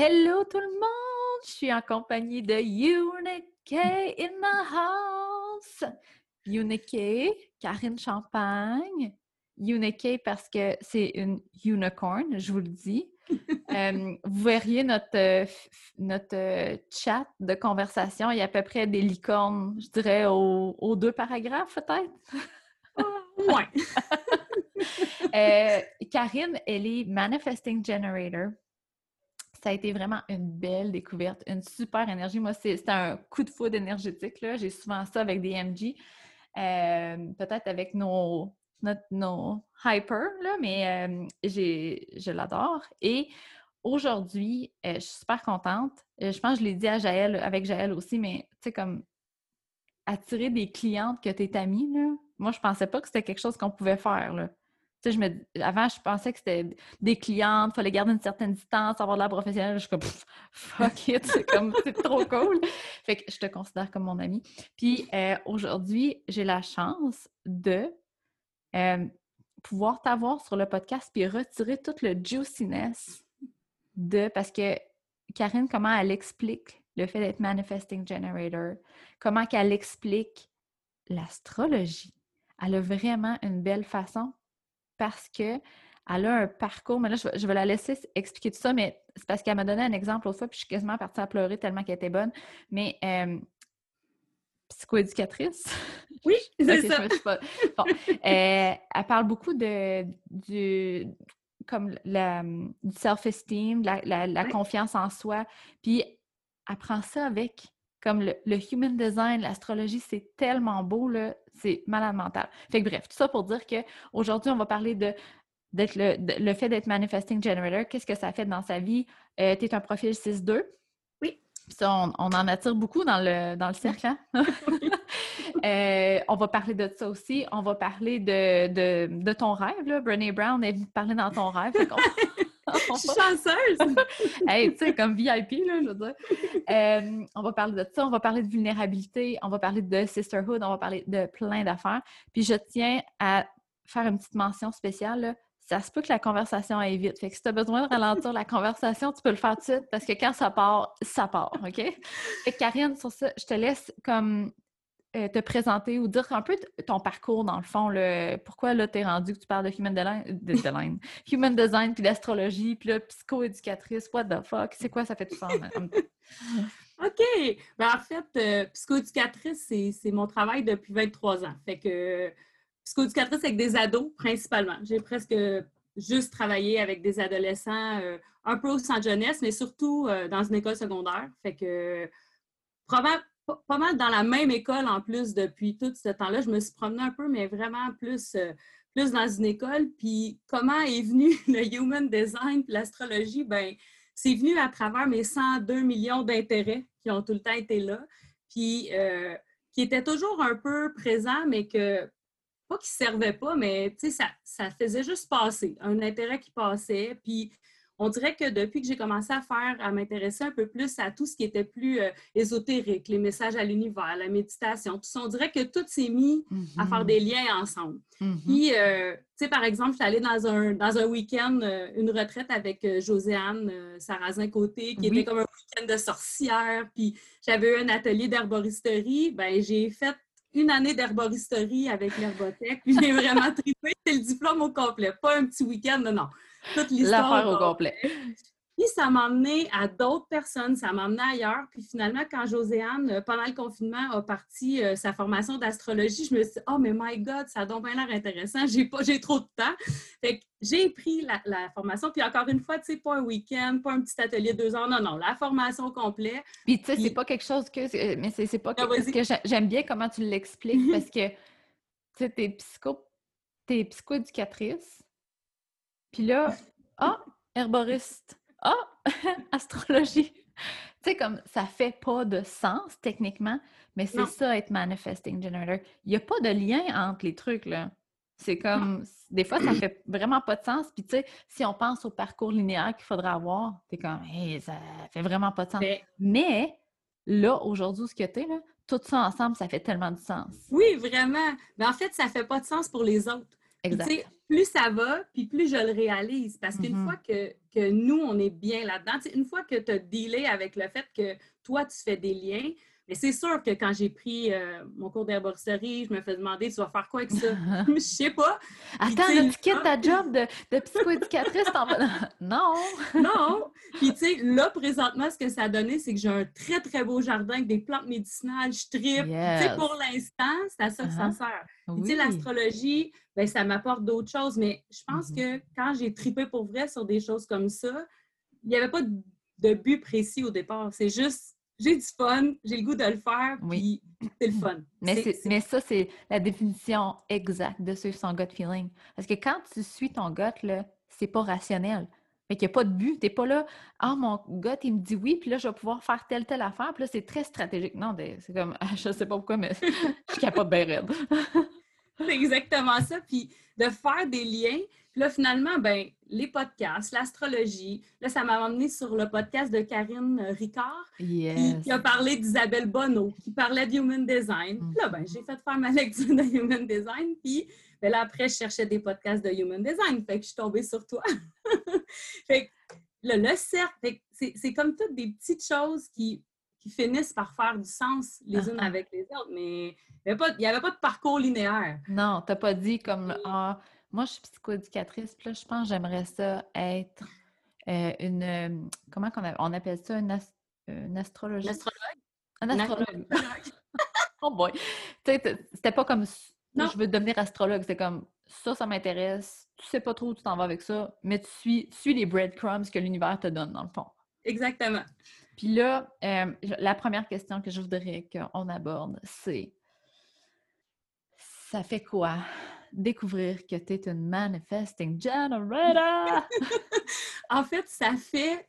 Hello tout le monde! Je suis en compagnie de Unique in the house. Unique, Karine Champagne. Unique parce que c'est une unicorn, je vous le dis. Euh, vous verriez notre, euh, notre euh, chat de conversation. Il y a à peu près des licornes, je dirais, aux, deux paragraphes, peut-être? ouais. Karine, elle est Manifesting Generator. Ça a été vraiment une belle découverte, une super énergie. Moi, c'est un coup de foudre énergétique. J'ai souvent ça avec des MG. peut-être avec nos, hyper, là, mais euh, je l'adore. Et aujourd'hui, euh, je suis super contente. Euh, je pense que je l'ai dit à Jaël, avec Jaël aussi, mais tu sais, comme attirer des clientes que tu es amie, là, moi, je pensais pas que c'était quelque chose qu'on pouvait faire. Là. Sais, je me... Avant, je pensais que c'était des clientes, il fallait garder une certaine distance, avoir de la professionnelle. Je suis comme, fuck it, c'est comme, c'est trop cool. Fait que je te considère comme mon amie. Puis aujourd'hui, j'ai la chance de pouvoir t'avoir sur le podcast puis retirer tout le juiciness de parce que Karine, comment elle explique le fait d'être manifesting generator, comment qu'elle explique l'astrologie? Elle a vraiment une belle façon parce que elle a un parcours, mais là, je vais, la laisser expliquer tout ça, mais c'est parce qu'elle m'a donné un exemple l'autre fois, puis je suis quasiment partie à pleurer tellement qu'elle était bonne. Mais psychoéducatrice. Oui, c'est ça. Bon, euh, elle parle beaucoup de, du, comme la, du self-esteem, la, la, confiance en soi. Puis elle prend ça avec comme le, human design, l'astrologie, c'est tellement beau, là, c'est malade mental. Fait que bref, tout ça pour dire qu'aujourd'hui, on va parler de d'être le, le fait d'être manifesting generator, qu'est-ce que ça fait dans sa vie? Euh, tu es un profil 6-2 ça, on, en attire beaucoup dans le, dans le cercle. Hein? Euh, on va parler de ça aussi. On va parler de, ton rêve. Là. Brené Brown est venue parler dans ton rêve. je suis chanceuse! hey, tu sais, comme VIP, là, je veux dire. Euh, on va parler de ça, on va parler de vulnérabilité, on va parler de sisterhood, on va parler de plein d'affaires. Puis je tiens à faire une petite mention spéciale ça se peut que la conversation aille vite. Fait que si tu as besoin de ralentir la conversation, tu peux le faire tout de suite parce que quand ça part, ça part, OK? Fait que Karine, sur ça, je te laisse comme te présenter ou dire un peu ton parcours dans le fond, le, pourquoi là tu es rendu que tu parles de human design, de, human design puis d'astrologie, puis là psychoéducatrice, what the fuck, c'est quoi ça fait tout ça? OK. Ben, en fait, euh, psychoéducatrice, c'est mon travail depuis 23 ans. Fait que psychoéducatrice avec des ados principalement. J'ai presque juste travaillé avec des adolescents, euh, un peu au centre jeunesse, mais surtout euh, dans une école secondaire. Fait que pas mal dans la même école en plus depuis tout ce temps-là. Je me suis promenée un peu, mais vraiment plus, euh, plus dans une école. Puis comment est venu le human design et l'astrologie? Ben c'est venu à travers mes 102 millions d'intérêts qui ont tout le temps été là, puis qui étaient toujours un peu présents, mais que pas qui ne servait pas, mais ça, ça faisait juste passer, un intérêt qui passait. Puis on dirait que depuis que j'ai commencé à faire, à m'intéresser un peu plus à tout ce qui était plus euh, ésotérique, les messages à l'univers, la méditation, tout ça, on dirait que tout s'est mis à faire des liens ensemble. Mm-hmm. Puis, euh, tu sais, par exemple, je suis allée dans un, dans un week-end, euh, une retraite avec Joséanne Sarrazin-Côté, qui était comme un week-end de sorcière, puis j'avais eu un atelier d'herboristerie. Ben j'ai fait une année d'herboristerie avec l'herbothèque. J'ai vraiment trippé. C'est le diplôme au complet, pas un petit week-end, non, non. Toute l'histoire. L'affaire au complet. Puis ça m'a emmené à d'autres personnes, ça m'a emmené ailleurs. Puis finalement, quand Joséanne, euh, pendant le confinement, a parti euh, sa formation d'astrologie, je me suis dit, oh, mais my God, ça a donc bien l'air intéressant, j'ai pas, j'ai trop de temps. Fait que j'ai pris la, formation. Puis encore une fois, tu sais, pas un week-end, pas un petit atelier de deux heures, non, non, la formation complète. Puis tu sais, c'est pas quelque chose que, mais c'est pas ah, quelque chose que j'aime bien comment tu l'expliques parce que, tu sais, t'es psycho, t'es psychoéducatrice. Puis là, ah, herboriste ah, astrologie! Tu sais, comme ça fait pas de sens techniquement, mais c'est ça être manifesting generator. Il n'y a pas de lien entre les trucs, là. C'est comme, des fois, ça fait vraiment pas de sens. Puis, tu sais, si on pense au parcours linéaire qu'il faudrait avoir, t'es comme, hey, ça fait vraiment pas de sens. Mais, là, aujourd'hui, ce que t'es, là, tout ça ensemble, ça fait tellement de sens. Oui, vraiment. Mais en fait, ça fait pas de sens pour les autres. Exact. plus ça va, puis plus je le réalise. Parce qu'une Mhm. fois que, que nous, on est bien là-dedans, une fois que tu as dealé avec le fait que toi, tu fais des liens, mais c'est sûr que quand j'ai pris euh, mon cours d'herboristerie, je me fais demander, tu vas faire quoi avec ça? je sais pas. Attends, tu quittes ta job de, de psychoéducatrice, vas... Non! Non! Puis, tu sais, là, présentement, ce que ça a donné, c'est que j'ai un très, très beau jardin avec des plantes médicinales. Je tripe. Tu sais, pour l'instant, c'est à ça que ça Uh-huh. sert. Tu sais, l'astrologie, ben, ça m'apporte d'autres choses, mais je pense Mhm. que quand j'ai tripé pour vrai sur des choses comme ça, il n'y avait pas de but précis au départ. C'est juste, j'ai du fun, j'ai le goût de le faire, Oui. puis c'est le fun. Mais, ça, c'est la définition exacte de suivre son gut feeling. Parce que quand tu suis ton gut, c'est pas rationnel. Fait qu'il n'y a pas de but. T'es pas là, ah, mon gut, il me dit oui, puis là, je vais pouvoir faire telle, telle affaire. Puis là, c'est très stratégique. Non, c'est comme, je sais pas pourquoi, mais je capote bien raide. C'est exactement ça. Puis de faire des liens. Puis là, finalement, ben, les podcasts, l'astrologie. Là, ça m'a amené sur le podcast de Karine Ricard, qui, Yes. qui a parlé d'Isabelle Bonneau, qui parlait de Human Design. Puis là, ben, j'ai fait faire ma lecture de Human Design. Puis ben, là, après, je cherchais des podcasts de Human Design. Fait que je suis tombée sur toi. fait que le, le cercle, c'est comme toutes des petites choses qui, qui finissent par faire du sens les unes avec les autres. Mais il n'y avait, pas de parcours linéaire. Non, t'as pas dit comme, ah, moi, je suis psychoéducatrice, puis là, je pense que j'aimerais ça être euh, une, euh, comment qu'on on appelle ça, une, as- une astrologiste? L'astrologue. Un astrologue. astrologue. Oh boy! C'était pas comme Non. je veux devenir astrologue, c'était comme ça, ça m'intéresse, tu sais pas trop où tu t'en vas avec ça, mais tu suis, suis les breadcrumbs que l'univers te donne, dans le fond. Exactement. Puis là, euh, la première question que je voudrais qu'on aborde, c'est ça fait quoi? Découvrir que tu es une manifesting generator? En fait, ça fait.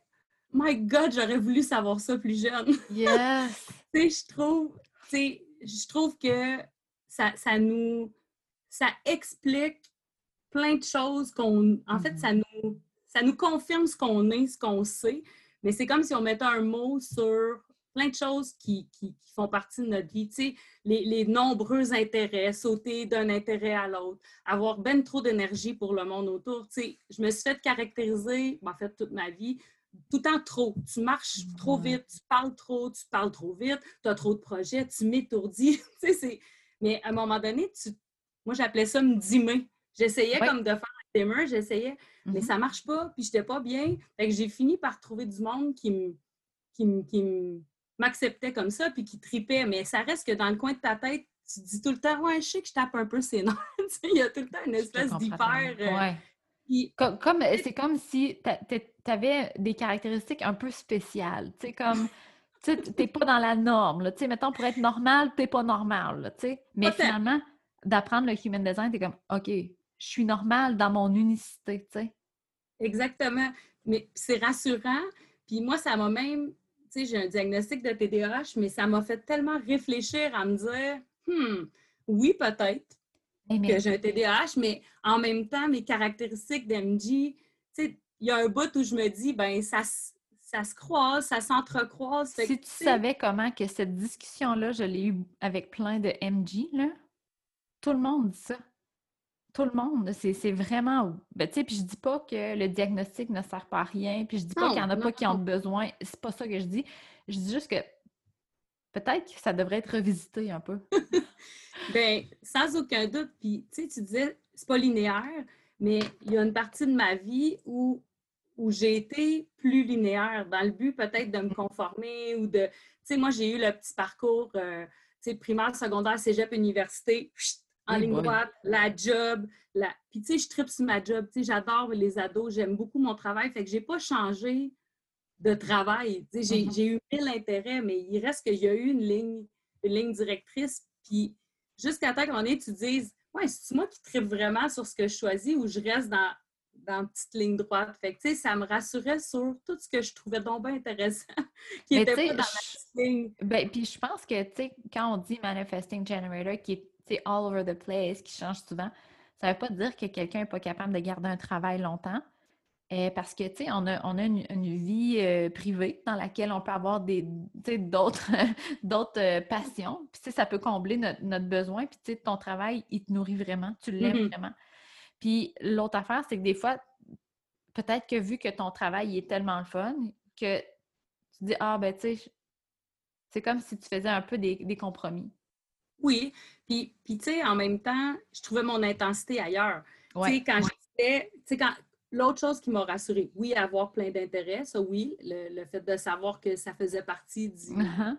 My God, j'aurais voulu savoir ça plus jeune. yes! tu sais, je trouve, je trouve que ça, ça nous, ça explique plein de choses qu'on, en fait, ça nous, ça nous confirme ce qu'on est, ce qu'on sait, mais c'est comme si on mettait un mot sur plein de choses qui, qui- qui font partie de notre vie, tu sais, les, les nombreux intérêts, sauter d'un intérêt à l'autre, avoir ben trop d'énergie pour le monde autour, tu sais, je me suis fait caractériser, ben, en fait, toute ma vie, tout le temps trop. Tu marches trop vite, tu parles trop, tu parles trop vite, tu as trop de projets, tu m'étourdis. Tu sais, Mais à un moment donné, tu... moi, j'appelais ça me dimmer. J'essayais Ouais. comme de faire un dimmer, j'essayais, mais Mhm. ça marche pas, puis j'étais pas bien. Fait que j'ai fini par trouver du monde qui me qui me- qui me- m'acceptait comme ça, puis qui tripait. Mais ça reste que dans le coin de ta tête, tu te dis tout le temps, ouais, je sais que je tape un peu ses nerfs. Tu Il y a tout le temps une espèce d'hyper. euh, Ouais. puis- Comme, comme- c'est comme si tu avais des caractéristiques un peu spéciales. Tu sais, comme, tu t'es pas dans la norme. Là. Tu sais, mettons, pour être normal, t'es pas normal. là, tu sais. Mais finalement, d'apprendre le human design, t'es comme, OK, je suis normal dans mon unicité. Tu sais. Exactement. Mais c'est rassurant. Puis moi, ça m'a même, tu sais, j'ai un diagnostic de TDAH, mais ça m'a fait tellement réfléchir à me dire, hmm, oui, peut-être Eh, que j'ai un TDAH, mais en même temps, mes caractéristiques d'MG, tu sais, il y a un bout où je me dis, ben ça, se- ça se croise, ça s'entrecroise. Que, si tu savais comment que cette discussion-là, je l'ai eue avec plein de MG, là, tout le monde dit ça. Tout le monde. C'est vraiment. Ben, tu sais, puis je dis pas que le diagnostic ne sert pas à rien, puis je dis pas qu'il y en a non, pas qui ont besoin. C'est pas ça que je dis. Je dis juste que peut-être que ça devrait être revisité un peu. Ben, sans aucun doute. Puis, tu sais, tu disais, c'est pas linéaire, mais il y a une partie de ma vie où, où j'ai été plus linéaire, dans le but peut-être de me conformer ou de. Tu sais, moi, j'ai eu le petit parcours, euh, tu sais, primaire, secondaire, cégep, université, chut, en ligne droite, la job. La... Puis, tu sais, je tripe sur ma job. Tu sais, j'adore les ados, j'aime beaucoup mon travail. Fait que j'ai pas changé de travail. Tu sais, j'ai Mhm. j'ai eu mille intérêts, mais il reste qu'il y a eu une ligne, une ligne directrice. Puis, jusqu'à temps moment donné, tu dises Ouais, c'est moi qui tripe vraiment sur ce que je choisis ou je reste dans, dans une petite ligne droite. Fait que, ça me rassurait sur tout ce que je trouvais donc bien intéressant, qui Mais n'était pas dans la petite ligne. Ben, puis je pense que, tu sais, quand on dit manifesting generator, qui est sais, all over the place, qui change souvent, ça ne veut pas dire que quelqu'un n'est pas capable de garder un travail longtemps. Euh, parce que, tu sais, on a, on a une, une vie euh, privée dans laquelle on peut avoir des, d'autres, d'autres euh, passions. Puis, tu sais, ça peut combler notre, notre besoin. Puis, tu sais, ton travail, il te nourrit vraiment. Tu l'aimes Mhm. vraiment. Puis l'autre affaire, c'est que des fois, peut-être que vu que ton travail est tellement le fun, que tu dis, ah, ben, tu sais, c'est comme si tu faisais un peu des, compromis. Oui, puis, puis tu sais, en même temps, je trouvais mon intensité ailleurs. Tu sais, quand j'étais, tu sais, quand, l'autre chose qui m'a rassurée, oui, avoir plein d'intérêts, ça oui, le, fait de savoir que ça faisait partie du... Uh-huh.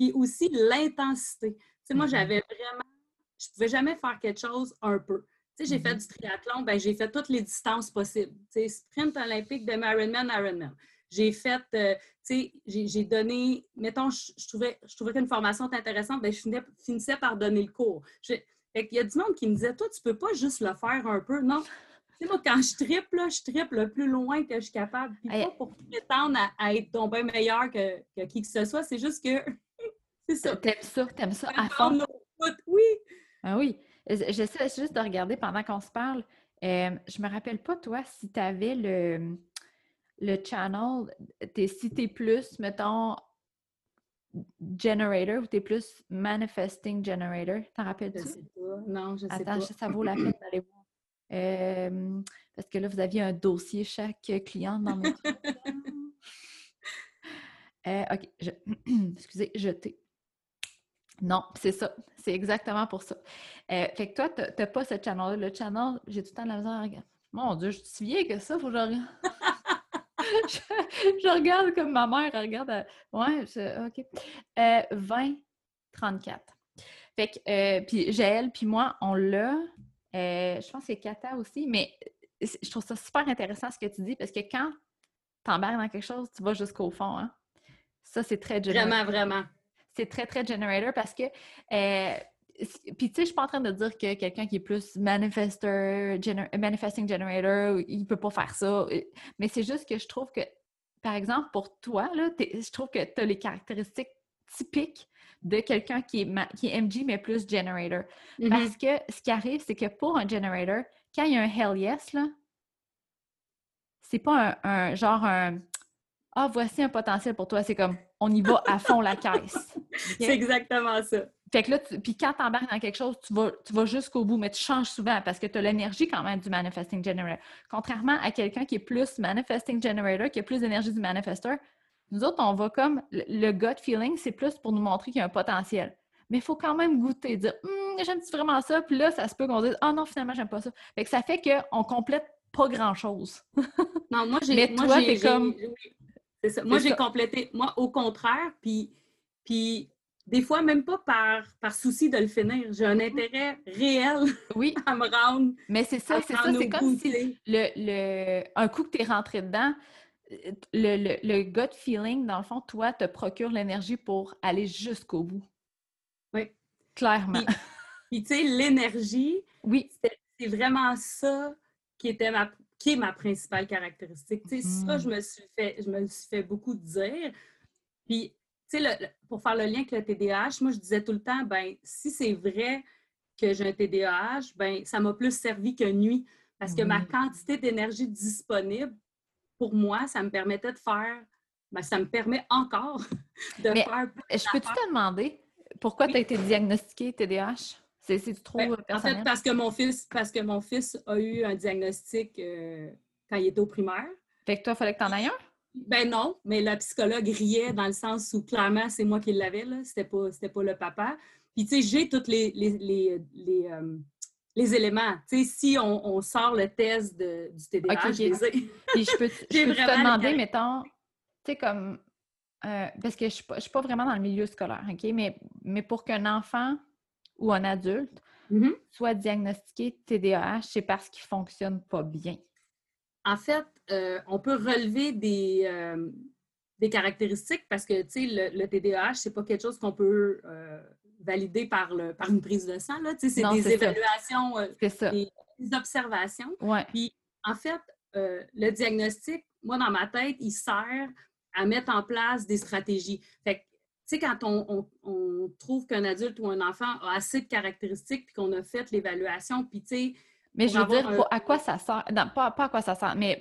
Puis aussi l'intensité. Tu sais, moi, mm-hmm. j'avais vraiment, je pouvais jamais faire quelque chose un peu. Tu sais, j'ai fait mm-hmm. du triathlon, ben j'ai fait toutes les distances possibles. Tu sais, sprint olympique de Ironman, Ironman. J'ai fait, euh, tu sais, j'ai donné, mettons, je, trouvais, je trouvais qu'une formation était intéressante, ben je finissais par donner le cours. fait il y a du monde qui me disait, toi, tu peux pas juste le faire un peu. Non. Tu sais, moi, quand je triple, je triple le plus loin que je suis capable. Puis pas pour prétendre à, être ton bien meilleur que, que, qui que ce soit, c'est juste que c'est ça. T'aimes ça, t'aimes ça à fond. Oui. Ah oui. J'essaie juste de regarder pendant qu'on se parle. Euh, je me rappelle pas, toi, si tu avais le le channel, es, si tu es plus, mettons, generator ou tu es plus manifesting generator, t'en rappelles-tu? Je sais pas. Non, je sais Attends, pas. ça vaut la peine d'aller voir. Euh, parce que là, vous aviez un dossier chaque client dans notre. euh, OK, je... excusez, jeter. Non, c'est ça. C'est exactement pour ça. Euh, fait que toi, tu n'as pas ce channel-là. Le channel, j'ai tout le temps la misère à regarder. Mon Dieu, je suis vieille que ça, faut que je je, regarde comme ma mère regarde. À... Ouais, OK. 20, 34. Fait que, euh, puis Jaël, puis moi, on l'a. Euh, je pense que c'est Kata aussi, mais je trouve ça super intéressant ce que tu dis parce que quand tu embarques dans quelque chose, tu vas jusqu'au fond. Hein? Ça, c'est très Vraiment, vraiment. C'est très, très generator parce que euh, puis, tu sais, je suis pas en train de dire que quelqu'un qui est plus manifester, manifesting generator, il peut pas faire ça. Mais c'est juste que je trouve que, par exemple, pour toi, là, je trouve que tu as les caractéristiques typiques de quelqu'un qui est, qui est MG, mais plus generator. Mm-hmm. Parce que ce qui arrive, c'est que pour un generator, quand il y a un hell yes, là, c'est pas un, genre un Ah, voici un potentiel pour toi. C'est comme on y va à fond la caisse. C'est exactement ça. Fait que là, puis quand tu embarques dans quelque chose, tu vas, tu vas jusqu'au bout, mais tu changes souvent parce que tu as l'énergie quand même du manifesting generator. Contrairement à quelqu'un qui est plus manifesting generator, qui a plus d'énergie du manifestor, nous autres, on va comme le gut feeling, c'est plus pour nous montrer qu'il y a un potentiel. Mais il faut quand même goûter, dire hum, j'aime vraiment ça, puis là, ça se peut qu'on dise ah non, finalement, j'aime pas ça. Fait que ça fait qu'on complète pas grand-chose. non, moi, j'ai. Mais toi, t'es comme. C'est ça. Moi, j'ai complété. Moi, au contraire, puis. Puis des fois, même pas par, par souci de le finir. J'ai un mm-hmm. intérêt réel oui. à me rendre. Mais c'est ça, c'est ça. C'est comme si le, le, un coup que tu es rentré dedans, le, le, gut feeling, dans le fond, toi, te procure l'énergie pour aller jusqu'au bout. Oui. Clairement. Puis, tu sais, l'énergie, oui. c'est vraiment ça qui était ma qui est ma principale caractéristique. Tu sais, ça, mm. je me suis fait, je me suis fait beaucoup dire. Puis sais, pour faire le lien avec le TDAH, moi, je disais tout le temps, ben si c'est vrai que j'ai un TDAH, ben ça m'a plus servi que nuit parce que ma quantité d'énergie disponible, pour moi, ça me permettait de faire, ben, ça me permet encore de faire Je peux te demander pourquoi tu as été diagnostiqué TDAH? C'est trop ben, personnel? En fait, parce que mon fils, parce que mon fils a eu un diagnostic euh, quand il était au primaire. Fait que toi, il fallait que tu en ailles un? Ben non, mais la psychologue riait dans le sens où clairement, c'est moi qui l'avais, là. C'était pas, pas le papa. Puis, tu sais, j'ai tous les, les, les, euh, éléments. Tu sais, si on, sort le test de, du TDAH, je les ai. Puis, je peux, je peux te demander, mettons, tu sais, comme... Euh, parce que je ne suis, pas vraiment dans le milieu scolaire, OK? Mais, mais pour qu'un enfant ou un adulte mm-hmm. soit diagnostiqué TDAH, c'est parce qu'il ne fonctionne pas bien. En fait, euh, on peut relever des, euh, des caractéristiques parce que, tu sais, le, le, TDAH, c'est pas quelque chose qu'on peut euh, valider par, le, par une prise de sang, c'est des évaluations, des, des, observations. Puis, en fait, le diagnostic, moi, dans ma tête, il sert à mettre en place des stratégies. Fait que, tu sais, quand on, on trouve qu'un adulte ou un enfant a assez de caractéristiques, puis qu'on a fait l'évaluation, puis, tu sais, mais je veux dire, à quoi ça sert? pas, pas à quoi ça sert, mais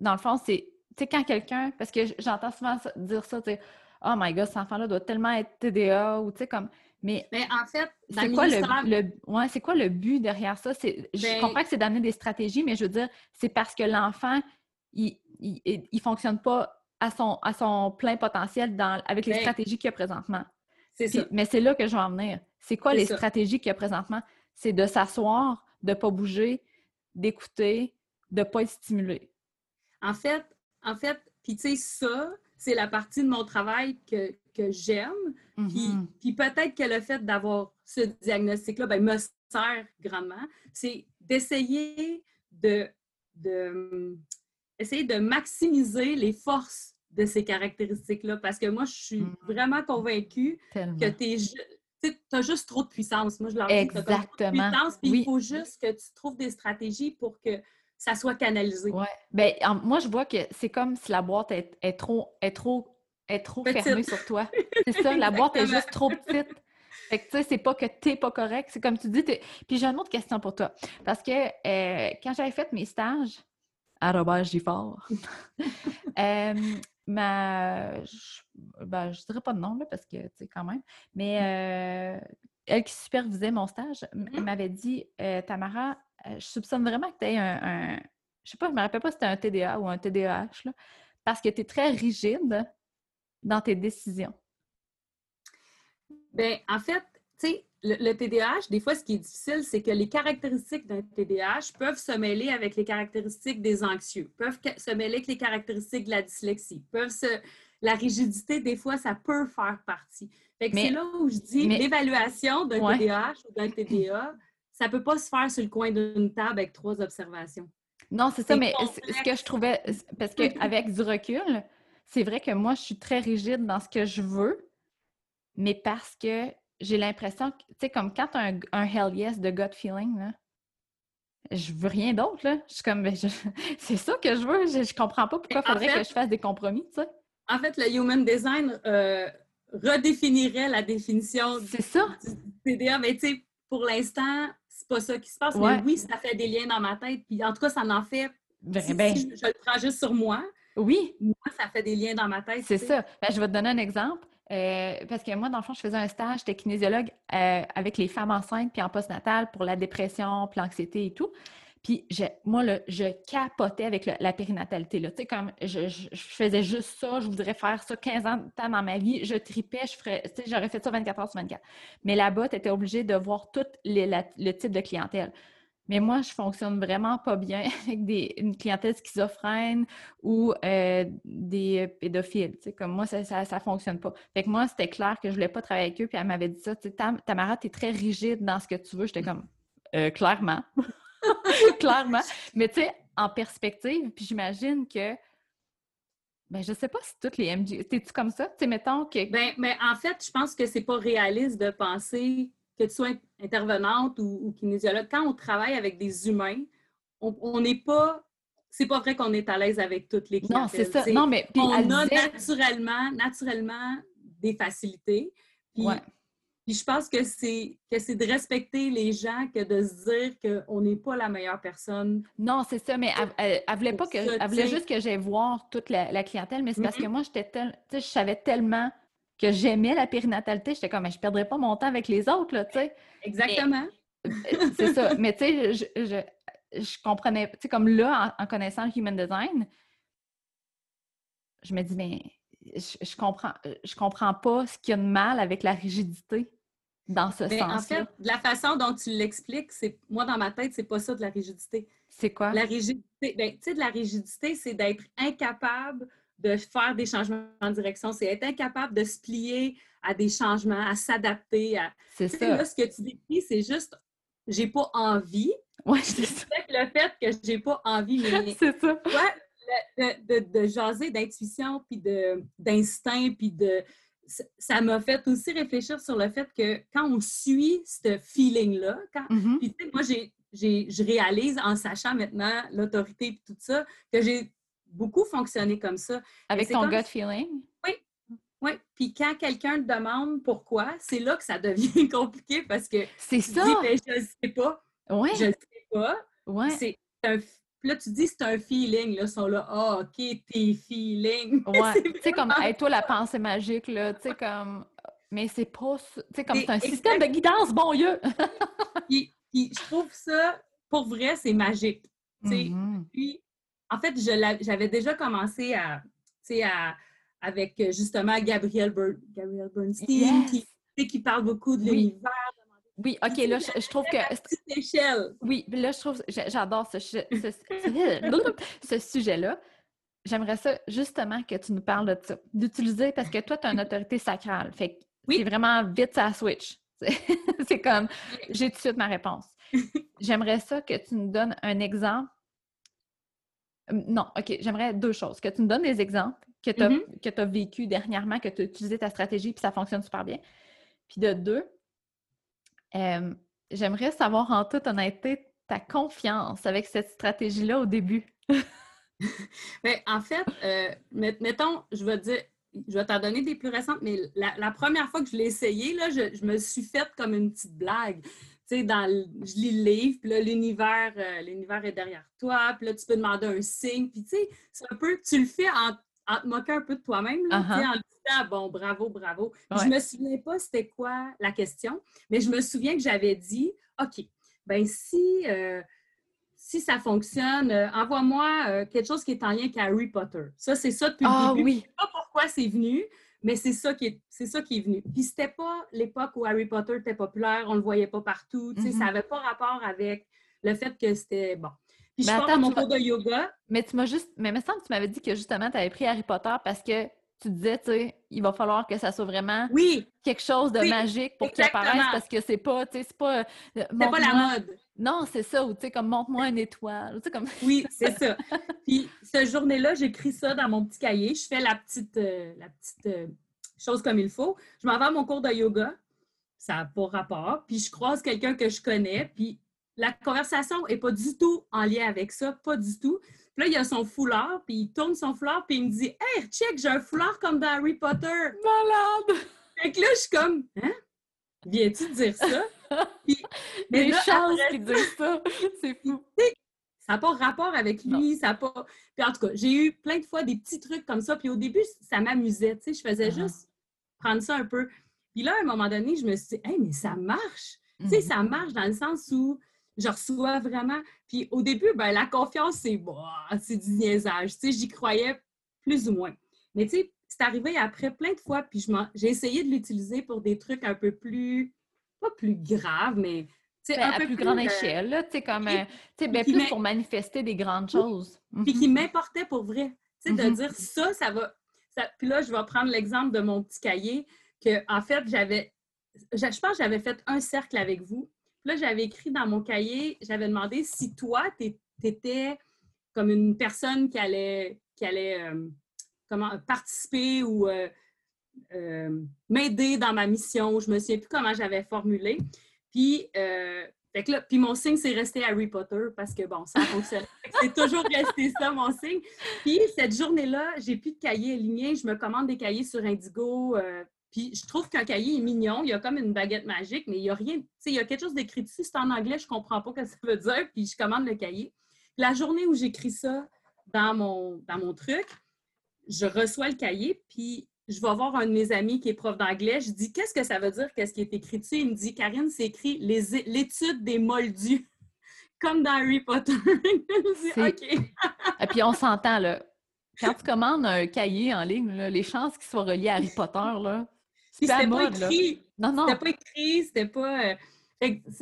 dans le fond, c'est, tu sais, quand quelqu'un, parce que j'entends souvent dire ça, tu sais, oh my god, cet enfant-là doit tellement être TDA, ou tu sais, comme, Mais, Mais en fait, c'est quoi le, ministère- le- ouais, c'est quoi le but derrière ça? C'est, je Ben- comprends que c'est d'amener des stratégies, mais je veux dire, c'est parce que l'enfant, il, il fonctionne pas à son, à son plein potentiel dans, avec les Ben, stratégies qu'il y a présentement. c'est Puis- ça. mais c'est là que je vais en venir. C'est quoi C'est les ça. stratégies qu'il y a présentement? C'est de s'asseoir, de ne pas bouger, d'écouter, de ne pas être stimulé. En fait, en fait, puis tu sais, ça, c'est la partie de mon travail que, que j'aime. Puis, Mhm. puis peut-être que le fait d'avoir ce diagnostic-là ben, me sert grandement. C'est d'essayer de, de, essayer de maximiser les forces de ces caractéristiques-là. Parce que moi, je suis Mhm. vraiment convaincue Tellement. que tu as juste trop de puissance. Moi, je leur dis, trop de Exactement. puissance, puis Oui. il faut juste que tu trouves des stratégies pour que ça soit canalisé. Ouais. Ben, en- moi, je vois que c'est comme si la boîte est, est trop, est trop, est trop Petite. fermée sur toi. C'est ça, la boîte est juste trop petite. Fait que, tu sais, c'est pas que t'es pas correct, c'est comme tu dis. Puis j'ai une autre question pour toi. Parce que euh, quand j'avais fait mes stages à Robert Gifford, euh, ma... Je... Ben, je dirais pas de nom, là, parce que, tu sais, quand même. Mais euh, elle qui supervisait mon stage m- Mhm. m'avait dit euh, Tamara, euh, je soupçonne vraiment que tu as un, un- Je sais pas, je me rappelle pas si c'était un TDA ou un TDAH, là, parce que tu es très rigide dans tes décisions. Ben, en fait, tu sais, le, le TDAH, des fois, ce qui est difficile, c'est que les caractéristiques d'un TDAH peuvent se mêler avec les caractéristiques des anxieux, peuvent se mêler avec les caractéristiques de la dyslexie, peuvent se... La rigidité, des fois, ça peut faire partie. Fait que c'est là où je dis mais- l'évaluation d'un Ouais. TDAH ou d'un TDA, ça peut pas se faire sur le coin d'une table avec trois observations. Non, c'est ça, mais ce que je trouvais, parce qu'avec du recul, c'est vrai que moi, je suis très rigide dans ce que je veux, mais parce que j'ai l'impression que, tu sais, comme quand tu as un, un hell yes de gut feeling, là, je veux rien d'autre, là. Je suis comme, ben, je- c'est ça que je veux, je, je comprends pas pourquoi il faudrait fait- que je fasse des compromis, tu sais. En fait, le Human Design euh, redéfinirait la définition C'est ça. du TDA, mais tu sais, pour l'instant, c'est pas ça qui se passe. Ouais. Mais oui, ça fait des liens dans ma tête. Puis en tout cas, ça en fait. Ben, si, ben, si je, je le prends juste sur moi, oui, moi, ça fait des liens dans ma tête. C'est ça. Ben, je vais te donner un exemple. Euh, parce que moi, dans le fond, je faisais un stage, j'étais kinésiologue euh, avec les femmes enceintes puis en postnatal pour la dépression, puis l'anxiété et tout. Puis moi, je capotais avec la périnatalité. Là. Tu sais, comme je, faisais juste ça, je voudrais faire ça 15 ans de temps dans ma vie, je tripais, je ferais, tu sais, j'aurais fait ça 24 heures sur 24. Mais là-bas, tu étais obligé de voir tout le type de clientèle. Mais moi, je fonctionne vraiment pas bien avec des, une clientèle schizophrène ou euh, des pédophiles. Comme moi, ça, ça, fonctionne pas. Fait que moi, c'était clair que je voulais pas travailler avec eux. Puis elle m'avait dit ça. Tu sais, Tam- Tamara, t'es très rigide dans ce que tu veux. J'étais comme, Euh, clairement. clairement. Mais tu sais, en perspective, puis j'imagine que, ben, je sais pas si toutes les MG. T'es-tu comme ça? Tu mettons que. Ben, mais en fait, je pense que c'est pas réaliste de penser que tu sois intervenante ou, ou kinésiologue. Quand on travaille avec des humains, on n'est pas. C'est pas vrai qu'on est à l'aise avec toutes les clientèles. non, c'est ça. Non, mais on a disait- naturellement, naturellement des facilités. Puis, Ouais. puis je pense que c'est que c'est de respecter les gens que de se dire qu'on n'est pas la meilleure personne. Non, c'est ça, mais elle, elle- elle voulait pas que. Elle voulait juste que j'aille voir toute la, la clientèle, mais c'est parce Mhm. que moi, j'étais je savais tellement que j'aimais la périnatalité. J'étais comme, mais je perdrais pas mon temps avec les autres, là, tu sais. Exactement. Euh, c'est ça. Mais tu sais, je, je, je comprenais, tu sais, comme là, en, en connaissant le human design, je me dis, mais je, je comprends, je comprends pas ce qu'il y a de mal avec la rigidité dans ce Mais en sens-là. fait, de la façon dont tu l'expliques, c'est moi dans ma tête, c'est pas ça de la rigidité. c'est quoi? La rigidité, ben, tu sais, de la rigidité, c'est d'être incapable de faire des changements en direction, c'est être incapable de se plier à des changements, à s'adapter. À... C'est ça. là, ce que tu décris, c'est juste, j'ai pas envie. Ouais, c'est ça. Le fait que j'ai pas envie, mais C'est ça. le- de, de- de jaser d'intuition, puis d'instinct, puis de... ça- m'a fait aussi réfléchir sur le fait que quand on suit ce feeling-là, quand, Mhm. puis, tu sais, moi, j'ai, j'ai- je réalise en sachant maintenant l'autorité et tout ça, que j'ai beaucoup fonctionné comme ça. Avec ton comme gut feeling? Oui. Puis quand quelqu'un te demande pourquoi, c'est là que ça devient compliqué parce que C'est tu ça! dis, ben, je ne sais pas, Ouais, je ne sais pas. ouais. C'est un, puis là, tu dis c'est un feeling. Là, ils sont là, ah, OK, tes feelings. Ouais, tu sais, comme, hey, toi, la pensée magique, là, tu sais, comme, mais c'est pas... Tu sais, comme c'est un système de guidance, bon Dieu! puis, je trouve ça, pour vrai, c'est magique. Mm-hmm. Puis, en fait, j'avais déjà commencé à, à, avec justement Gabrielle, Bernstein, qui, qui, parle beaucoup de l'univers, oui, OK, là, je, trouve que. échelle. Oui, là, je trouve. J'adore ce, ce, sujet-là. J'aimerais ça, justement, que tu nous parles de ça. D'utiliser, parce que toi, tu as une autorité sacrale. Fait que oui. c'est vraiment vite, ça switch. c'est comme, j'ai tout de suite ma réponse. J'aimerais ça que tu nous donnes un exemple. Hum, non, OK, j'aimerais deux choses. Que tu nous donnes des exemples que tu as, mm-hmm. as vécu dernièrement, que tu as utilisé ta stratégie puis ça fonctionne super bien. Puis de deux, j'aimerais savoir en toute honnêteté ta confiance avec cette stratégie-là au début. mais en fait, euh, mettons, je vais dire, je vais t'en donner des plus récentes, mais la, première fois que je l'ai essayé, là, je, me suis faite comme une petite blague. Sais, dans je lis le livre, puis là, l'univers, euh, l'univers est derrière toi, puis là, tu peux demander un signe, puis tu sais, c'est un peu, tu le fais en, te moquant un peu de toi-même, là, uh-huh. en ah, bon, bravo, bravo. Je me souviens pas c'était quoi la question, mais je me souviens que j'avais dit, OK, ben si, euh, si ça fonctionne, euh, envoie-moi quelque chose qui est en lien avec Harry Potter. Ça, c'est ça depuis le ah, début. Oui. Je sais pas pourquoi c'est venu, mais c'est ça qui est, c'est ça qui est venu. Puis c'était pas l'époque où Harry Potter était populaire, on le voyait pas partout, Ça n'avait mm-hmm. pas rapport avec le fait que c'était bon. Puis je à mon cours de yoga. Mais tu m'as juste. Mais me semble que tu m'avais dit que justement, tu avais pris Harry Potter parce que tu disais, tu sais, il va falloir que ça soit vraiment quelque chose de magique pour qu'il apparaisse parce que c'est pas, tu sais, c'est pas. Euh, c'est pas la mode. Non, c'est ça, ou tu sais, comme montre-moi une étoile. Tu sais, comme... oui, c'est ça. Puis, cette journée-là, j'écris ça dans mon petit cahier. Je fais la petite, euh, la petite euh, chose comme il faut. Je m'en vais à mon cours de yoga. Ça n'a pas rapport. Puis, je croise quelqu'un que je connais. Puis, la conversation n'est pas du tout en lien avec ça, pas du tout là, il a son foulard, puis il tourne son foulard, puis il me dit Hey, check, j'ai un foulard comme dans Harry Potter. Malade! Fait que là, je suis comme Hein? Viens-tu dire ça? Puis, mais Les chances qu'il dise ça, c'est fou. Ça n'a pas rapport avec lui, ça n'a pas. Puis en tout cas, j'ai eu plein de fois des petits trucs comme ça. Puis au début, ça m'amusait, tu sais, je faisais uh-huh. juste prendre ça un peu. Puis là, à un moment donné, je me suis dit, hey, mais ça marche. Tu sais, mm-hmm. ça marche dans le sens où je reçois vraiment. Puis au début, ben, la confiance, c'est bah, c'est du niaisage. Tu sais, j'y croyais plus ou moins. Mais tu sais, c'est arrivé après plein de fois, puis j'ai essayé de l'utiliser pour des trucs un peu plus, pas plus graves, mais ben, un à peu plus, grande euh, échelle, sais, comme, euh, tu sais, ben, plus pour manifester des grandes choses. Puis qui mhm. m'importait pour vrai, tu sais, de mhm. dire ça, ça va... Puis là, je vais prendre l'exemple de mon petit cahier, que en fait, j'avais... Je pense que j'avais fait un cercle avec vous, là, j'avais écrit dans mon cahier, j'avais demandé si toi, tu étais comme une personne qui allait, qui allait euh, comment, participer ou euh, euh, m'aider dans ma mission. Je me souviens plus comment j'avais formulé. Puis, puis mon signe, c'est resté Harry Potter parce que, bon, ça fonctionne. c'est toujours resté ça, mon signe. Puis, cette journée-là, j'ai plus de cahier aligné. Je me commande des cahiers sur Indigo. Puis je trouve qu'un cahier est mignon, il y a comme une baguette magique, mais il n'y a rien, tu sais, il y a quelque chose d'écrit dessus, c'est en anglais, je ne comprends pas ce que ça veut dire, puis je commande le cahier. la journée où j'écris ça dans mon, dans mon truc, je reçois le cahier, puis je vais voir un de mes amis qui est prof d'anglais, je dis Qu'est-ce que ça veut dire, qu'est-ce qui est écrit dessus? Il me dit Karine, c'est écrit l'étude des moldus, comme dans Harry Potter. je dis OK. Et puis on s'entend, là. Quand tu commandes un cahier en ligne, les chances qu'il soit relié à Harry Potter, là, c'était pas écrit. Non, non. C'était pas écrit, c'était pas. Euh,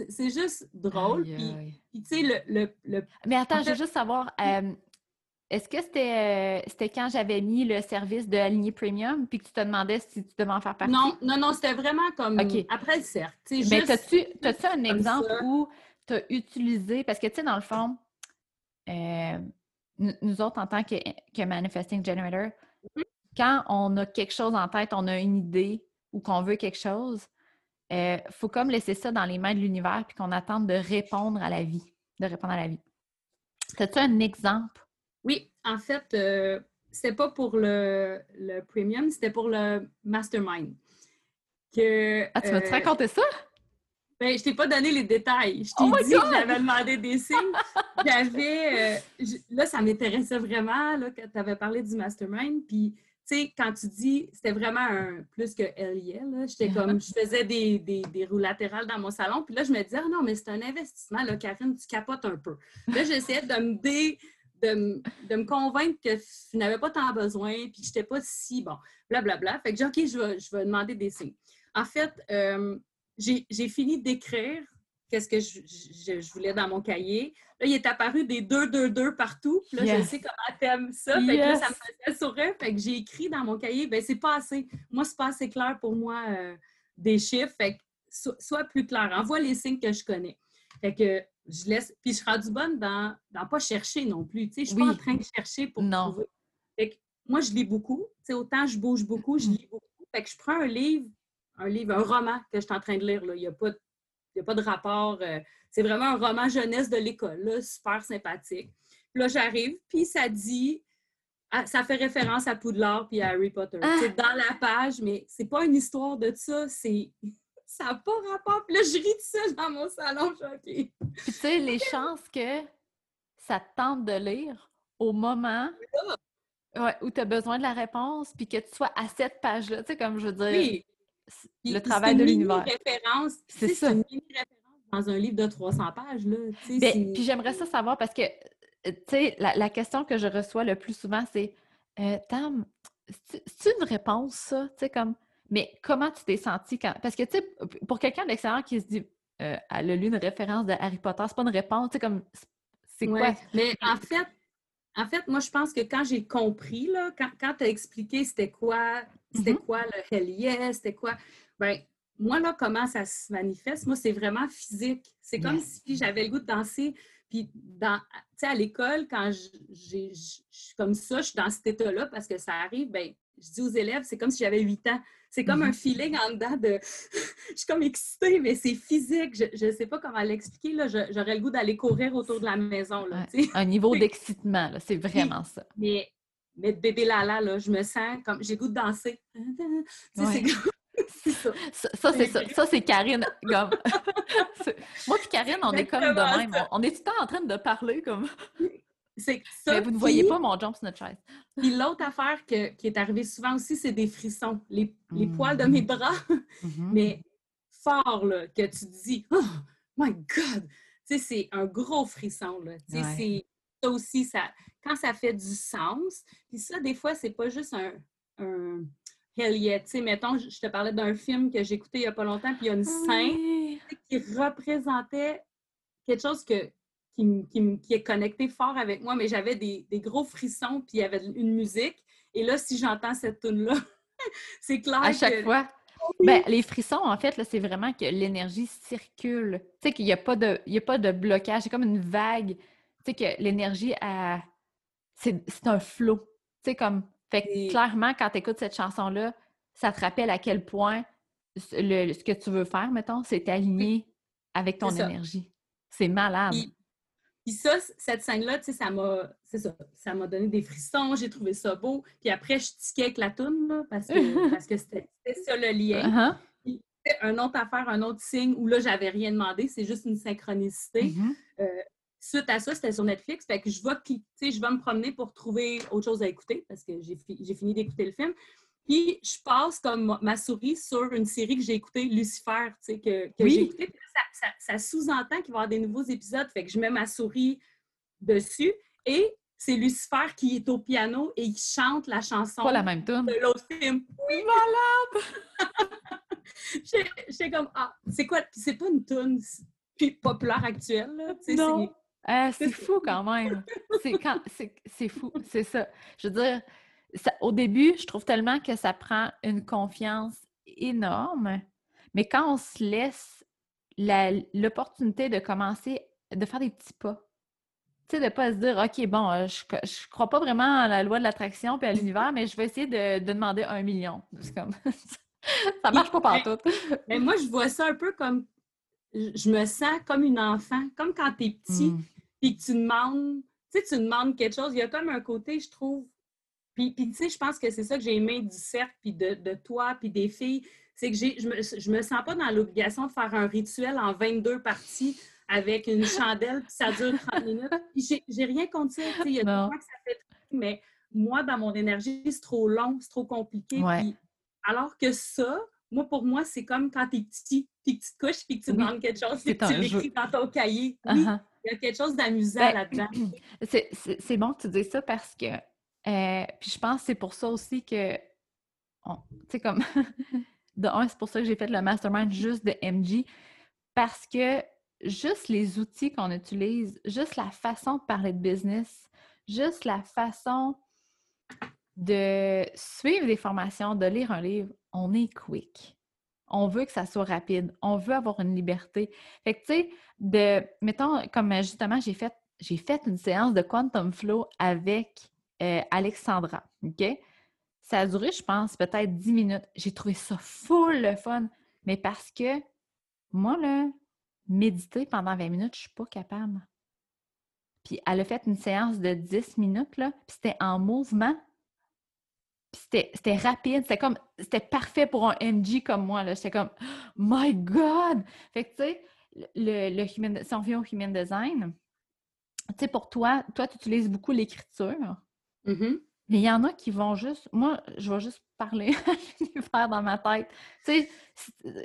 c'est juste drôle. Puis, tu sais, le, le, Mais attends, je veux juste savoir. Euh, est-ce que c'était euh, c'était quand j'avais mis le service de Aligné Premium puis que tu te demandais si tu devais en faire partie? Non, non, non, c'était vraiment comme après le cercle. Mais as-tu as un exemple où tu as utilisé, parce que tu sais, dans le fond, nous autres, en tant que, que Manifesting Generator, mm-hmm. quand on a quelque chose en tête, on a une idée, ou qu'on veut quelque chose, il euh, faut comme laisser ça dans les mains de l'univers puis qu'on attende de répondre à la vie, de répondre à la vie. As-tu un exemple? Oui, en fait, euh, c'était pas pour le, premium, c'était pour le mastermind. Que, ah, tu vas te euh, raconter ça? Ben, je t'ai pas donné les détails. Je t'ai oh dit que j'avais demandé des signes. J'avais. là, ça m'intéressait vraiment là, quand tu avais parlé du mastermind. Puis sais, quand tu dis, c'était vraiment un plus que là. J'étais comme, je faisais des, des, roues latérales dans mon salon, puis là, je me disais, ah non, mais c'est un investissement, là, Karine, tu capotes un peu. Là, j'essayais de me dé de, de, me convaincre que je n'avais pas tant besoin, puis que je n'étais pas si bon, blablabla. Fait que j'ai OK, je vais, je vais demander des signes. En fait, euh, j'ai fini d'écrire qu'est-ce que je, je, voulais dans mon cahier. Là, il est apparu des 2-2-2 partout. Puis là, je sais comment t'aimes ça. Fait que là, ça me faisait sourire. Fait que j'ai écrit dans mon cahier, ben c'est pas assez. Moi, c'est pas assez clair pour moi euh, des chiffres. Fait que sois plus clair. Envoie les signes que je connais. Fait que je laisse. Puis je suis rendue bonne dans, dans pas chercher non plus. Tu sais, je suis pas en train de chercher pour non. trouver. Fait que moi, je lis beaucoup. Tu sais, autant je bouge beaucoup, je mm. lis beaucoup. Fait que je prends un livre, un livre, un roman que je suis en train de lire. Là. Il n'y a, pas de, a pas de rapport. Euh, c'est vraiment un roman jeunesse de l'école, super sympathique. Puis là, j'arrive, puis ça dit ah, ça fait référence à Poudlard puis à Harry Potter. Ah! C'est dans la page, mais c'est pas une histoire de ça, c'est ça n'a pas rapport. Puis là, je ris de ça dans mon salon, Puis tu sais, les chances que ça te tente de lire au moment où tu as besoin de la réponse, puis que tu sois à cette page-là, tu sais, comme je veux dire, oui. le travail de l'univers. C'est ça. une référence dans un livre de 300 pages, là. Ben, puis j'aimerais ça savoir parce que, tu sais, la, question que je reçois le plus souvent, c'est euh, Tam, c'est une réponse, ça? Tu sais, comme mais comment tu t'es senti quand. Parce que, tu sais, pour quelqu'un d'extérieur qui se dit euh, elle a lu une référence de Harry Potter, c'est pas une réponse, tu sais, comme. C'est quoi? Mais en fait, en fait, moi, je pense que quand j'ai compris, là, quand, quand tu as expliqué c'était quoi, c'était mm-hmm. quoi le hell yes, c'était quoi, ben moi, là, comment ça se manifeste, moi, c'est vraiment physique. C'est comme si j'avais le goût de danser. Puis, dans, tu sais, à l'école, quand je suis comme ça, je suis dans cet état-là parce que ça arrive, ben je dis aux élèves, c'est comme si j'avais 8 ans. C'est comme un mhm. feeling en dedans de. je suis comme excitée, mais c'est physique. Je ne sais pas comment l'expliquer. J'aurais le goût d'aller courir autour de la maison. Là, un niveau d'excitement, c'est vraiment ça. Mais, mais bébé Lala, là, je me sens comme. J'ai le goût de danser. Ça. Ça, c'est ça. Ça, c'est Karine. Moi et Karine, on est comme de même. On, est tout le temps en train de parler comme. C'est ça. Mais vous ne voyez pas mon jump sur notre chaise. Puis l'autre affaire qui est arrivée souvent aussi, c'est des frissons. Les, poils de mes bras, mm-hmm. mais fort, là, que tu te dis, oh my God! Tu sais, c'est un gros frisson, là. Tu sais, c'est ça aussi, ça, quand ça fait du sens, puis ça, des fois, c'est pas juste un, un hell yeah. Tu sais, mettons, je te parlais d'un film que j'ai écouté il n'y a pas longtemps, puis il y a une scène qui représentait quelque chose que qui, est connecté fort avec moi, mais j'avais des, gros frissons, puis il y avait une musique. Et là, si j'entends cette tune-là, c'est clair. À chaque fois. Ben, les frissons, en fait, c'est vraiment que l'énergie circule. Tu sais, qu'il n'y a, pas de, a pas de blocage. C'est comme une vague. Tu sais, que l'énergie, c'est un flot. Tu sais, comme. Fait que clairement, quand tu écoutes cette chanson-là, ça te rappelle à quel point le, ce que tu veux faire, mettons, c'est aligné avec ton énergie. C'est malade. Puis ça, cette scène-là, tu sais, ça m'a, c'est ça, ça m'a donné des frissons, j'ai trouvé ça beau. Puis après, je tiquais avec la toune, parce que, parce que c'était, ça le lien. Uh-huh. un autre affaire, un autre signe où là, j'avais rien demandé, c'est juste une synchronicité. Mm-hmm. Euh, suite à ça, c'était sur Netflix. Fait que je vais, je vais me promener pour trouver autre chose à écouter parce que j'ai, j'ai fini d'écouter le film. Puis je passe comme ma souris sur une série que j'ai écoutée, Lucifer, tu sais, que, j'ai écoutée. Ça, sous-entend qu'il va y avoir des nouveaux épisodes, fait que je mets ma souris dessus et c'est Lucifer qui est au piano et il chante la chanson Pas la même tune. de l'autre film. Oui, malade! J'étais comme, ah, c'est quoi? c'est pas une tune populaire actuelle, là. Non. Euh, c'est fou quand même. C'est fou, c'est ça. Je veux dire, au début, je trouve tellement que ça prend une confiance énorme, mais quand on se laisse l'opportunité de commencer, de faire des petits pas, tu sais, de ne pas se dire, OK, bon, euh, je ne crois pas vraiment à la loi de l'attraction et à l'univers, mais je vais essayer de, demander un million. Comme... ça marche pas partout. mais moi, je vois ça un peu comme, je me sens comme une enfant, comme quand tu es petit, et hmm. que tu demandes, tu sais, tu demandes quelque chose, il y a comme un côté, je trouve, puis, tu sais, je pense que c'est ça que j'ai aimé du cercle, puis de, toi, puis des filles. C'est que je me, je me sens pas dans l'obligation de faire un rituel en 22 parties avec une chandelle, puis ça dure 30 minutes. Puis j'ai rien contre ça. Il y a des fois que ça fait mais moi, dans mon énergie, c'est trop long, c'est trop compliqué. alors que ça, moi, pour moi, c'est comme quand t'es petit, puis que tu te couches, puis que tu demandes quelque chose, puis que tu l'écris dans ton cahier. Oui, uh-huh. il y a quelque chose d'amusant ben, là-dedans. C'est bon que tu dises ça parce que, euh, puis je pense que c'est pour ça aussi que, tu sais, comme, de un, c'est pour ça que j'ai fait le mastermind juste de MG, parce que juste les outils qu'on utilise, juste la façon de parler de business, juste la façon de suivre des formations, de lire un livre, on est quick. On veut que ça soit rapide. On veut avoir une liberté. Fait que, tu sais, de, mettons, comme justement, j'ai fait, j'ai fait une séance de Quantum Flow avec euh, Alexandra, OK? Ça a duré, je pense, peut-être 10 minutes. J'ai trouvé ça full le fun. Mais parce que moi, méditer pendant 20 minutes, je ne suis pas capable. Puis elle a fait une séance de 10 minutes, là, puis c'était en mouvement. Puis c'était rapide, c'était comme, c'était parfait pour un MG comme moi, là. J'étais comme, my God! Fait que, tu sais, le, le human, si on vient au human design, tu sais, pour toi, toi, tu utilises beaucoup l'écriture. Mm-hmm. Mais il y en a qui vont juste, moi, je vais juste parler à l'univers dans ma tête. Tu sais,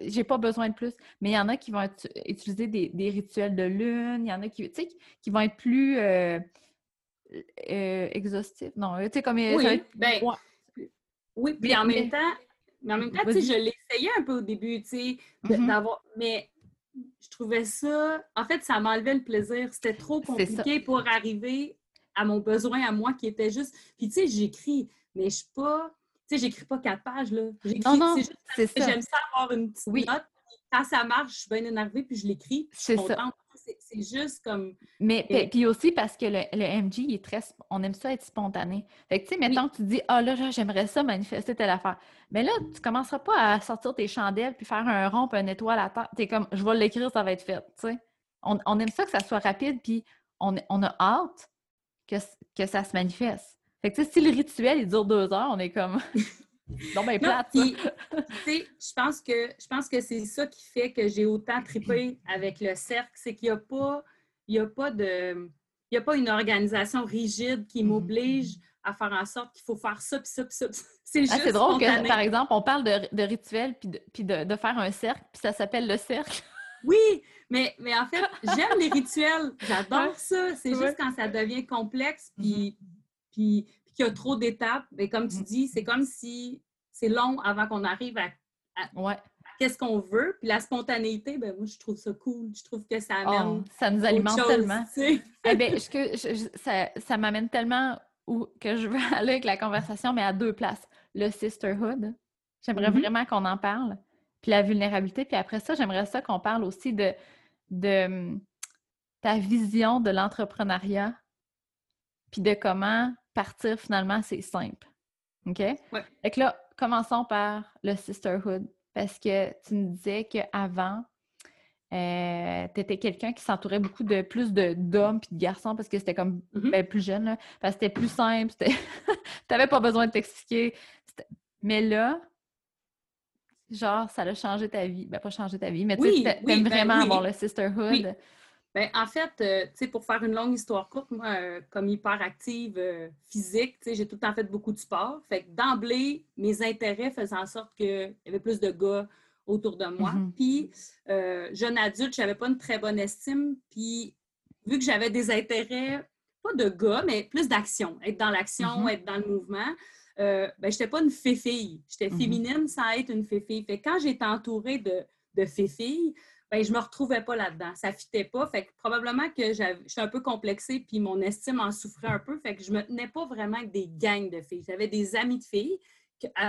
j'ai pas besoin de plus. Mais il y en a qui vont utiliser des, rituels de lune, il y en a qui, tu sais, qui vont être plus euh, euh, exhaustifs. Non, tu sais, comme... Oui, ben, oui, puis en même temps, mais en même temps, tu sais, je l'essayais un peu au début, tu sais, mm-hmm. d'avoir... Mais je trouvais ça... En fait, ça m'enlevait le plaisir. C'était trop compliqué pour arriver à mon besoin à moi qui était juste. Puis tu sais, j'écris, mais je suis pas. Tu sais, j'écris pas quatre pages, là. J'écris, c'est juste j'aime ça avoir une petite note. Quand ça marche, je suis bien énervée, puis je l'écris. C'est ça. C'est juste comme. Mais puis aussi parce que le, le, MG, il est très. On aime ça être spontané. Fait que, tu sais, maintenant que tu dis, ah là, j'aimerais ça manifester telle affaire. Mais là, tu commenceras pas à sortir tes chandelles puis faire un rond puis un étoile à terre. T'es comme, je vais l'écrire, ça va être fait. Tu sais. On, on, aime ça que ça soit rapide, puis on, on a hâte que, ça se manifeste. Fait que, si le rituel, il dure deux heures, on est comme... non, ben plate, je pense que je pense que c'est ça qui fait que j'ai autant trippé avec le cercle, c'est qu'il n'y a pas... Il y a pas de... Il n'y a pas une organisation rigide qui mm-hmm. m'oblige à faire en sorte qu'il faut faire ça, puis ça, puis ça. C'est ah, juste drôle que, par exemple, on parle de, de rituel, puis, de, puis de, de, faire un cercle, puis ça s'appelle le cercle. Oui, mais, mais en fait, j'aime les rituels. J'adore ça. C'est juste quand ça devient complexe puis, mm-hmm. puis, qu'il y a trop d'étapes. Mais comme tu mm-hmm. dis, c'est comme si c'est long avant qu'on arrive à, qu'est-ce qu'on veut. Puis la spontanéité, ben moi, je trouve ça cool. Je trouve que ça amène. Oh, ça nous alimente tellement. eh ben, ça, ça m'amène tellement où que je veux aller avec la conversation, mais à deux places. Le sisterhood. J'aimerais mm-hmm. vraiment qu'on en parle. Puis la vulnérabilité. Puis après ça, j'aimerais ça qu'on parle aussi de de hum, ta vision de l'entrepreneuriat, puis de comment partir finalement, c'est simple. OK? Ouais. Fait que là, commençons par le sisterhood, parce que tu me disais qu'avant, euh, tu étais quelqu'un qui s'entourait beaucoup de plus d'hommes puis de garçons parce que c'était comme mm-hmm. ben, plus jeune, là, parce que c'était plus simple, tu n'avais pas besoin de t'expliquer. Mais là, genre, ça a changé ta vie. Ben, pas changé ta vie, mais tu aimes ben vraiment avoir le sisterhood. Ben, en fait, euh, tu sais, pour faire une longue histoire courte, moi, euh, comme hyperactive euh, physique, tu sais, j'ai tout le temps fait beaucoup de sport. Fait que d'emblée, mes intérêts faisaient en sorte qu'il y avait plus de gars autour de moi. Mm-hmm. Puis, jeune adulte, je n'avais pas une très bonne estime. Puis, vu que j'avais des intérêts, pas de gars, mais plus d'action, être dans l'action, mm-hmm. être dans le mouvement, euh, ben, je n'étais pas une fée-fille. J'étais mhm. féminine sans être une fée-fille. Fait quand j'étais entourée de, de fée-filles, ben, je ne me retrouvais pas là-dedans. Ça ne fitait pas. Fait que probablement que j'étais un peu complexée, puis mon estime en souffrait un peu. Fait que je ne me tenais pas vraiment avec des gangs de filles. J'avais des amis de filles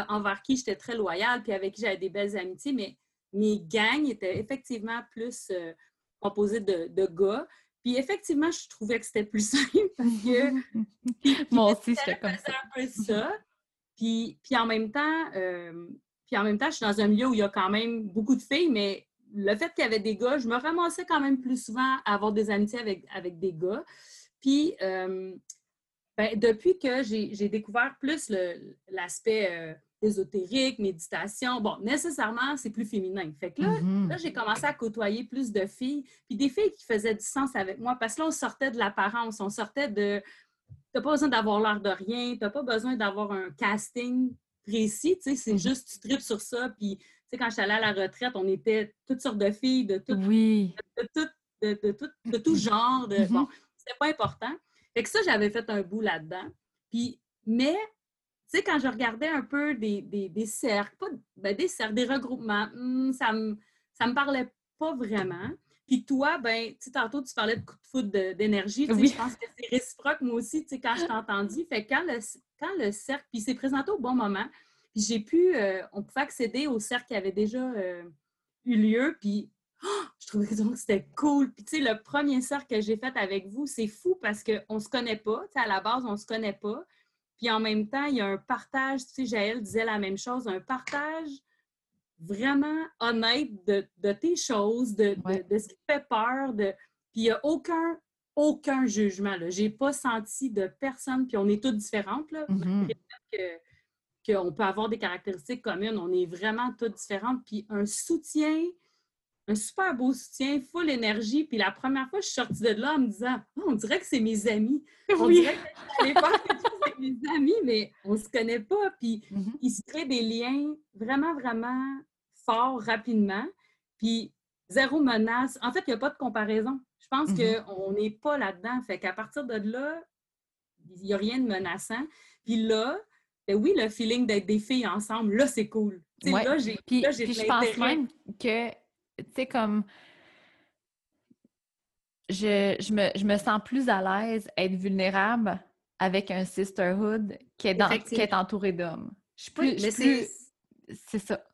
envers qui j'étais très loyale, puis avec qui j'avais des belles amitiés, mais mes gangs étaient effectivement plus euh, composés de, de, gars. Puis effectivement, je trouvais que c'était plus simple parce que. Moi aussi, c'était comme ça. un peu ça. Puis, en même temps, euh, puis en même temps, je suis dans un milieu où il y a quand même beaucoup de filles, mais le fait qu'il y avait des gars, je me ramassais quand même plus souvent à avoir des amitiés avec, avec des gars. Puis, euh, ben, depuis que j'ai découvert plus l'aspect euh, ésotérique, méditation, bon, nécessairement, c'est plus féminin. Fait que là, mm-hmm. là j'ai commencé à côtoyer plus de filles, puis des filles qui faisaient du sens avec moi, parce que là, on sortait de l'apparence, on sortait de n'as pas besoin d'avoir l'air de rien, tu n'as pas besoin d'avoir un casting précis, tu sais, c'est mm-hmm. juste, tu tripes sur ça, puis, tu sais, quand je suis allée à la retraite, on était toutes sortes de filles, de tout, oui. de, tout, de, de, tout, de tout genre, de, mm-hmm. bon, c'était pas important. Fait que ça, j'avais fait un bout là-dedans. Puis, mais, tu sais, quand je regardais un peu des, des, des cercles, pas ben, des cercles, des regroupements, hmm, ça me, ça me parlait pas vraiment. Puis toi, ben, tu tantôt, tu parlais de coup de foudre d'énergie. Oui. Je pense que c'est réciproque, moi aussi, tu sais, quand je t'ai entendu. Fait que quand le, quand le cercle, puis c'est présenté au bon moment, puis j'ai pu, euh, on pouvait accéder au cercle qui avait déjà euh, eu lieu, puis oh, je trouvais que c'était cool. Puis tu sais, le premier cercle que j'ai fait avec vous, c'est fou parce qu'on ne se connaît pas. Tu sais, à la base, on ne se connaît pas. Puis en même temps, il y a un partage, tu sais, Jaël disait la même chose, un partage vraiment honnête de, tes choses, de, ce qui fait peur. De... Puis il n'y a aucun, aucun jugement. Je n'ai pas senti de personne, puis on est toutes différentes. Là, mm-hmm. qu'on peut avoir des caractéristiques communes. On est vraiment toutes différentes. Puis un soutien, un super beau soutien, full énergie. Puis la première fois, je suis sortie de là en me disant oh, on dirait que c'est mes amis. On dirait que je faire quelque chose avec mes amis, mais on ne se connaît pas. Puis mm-hmm. il se crée des liens vraiment, vraiment fort rapidement. Puis zéro menace. En fait, il n'y a pas de comparaison. Je pense mm-hmm. qu'on n'est pas là-dedans. Fait qu'à partir de là, il n'y a rien de menaçant. Puis là, ben oui, le feeling d'être des filles ensemble, là, c'est cool. Là, j'ai puis, je pense même que, tu sais, comme... Je, me, je, me, sens plus à l'aise être vulnérable avec un sisterhood qui est, dans, qui est entouré d'hommes. Je suis plus... C'est ça.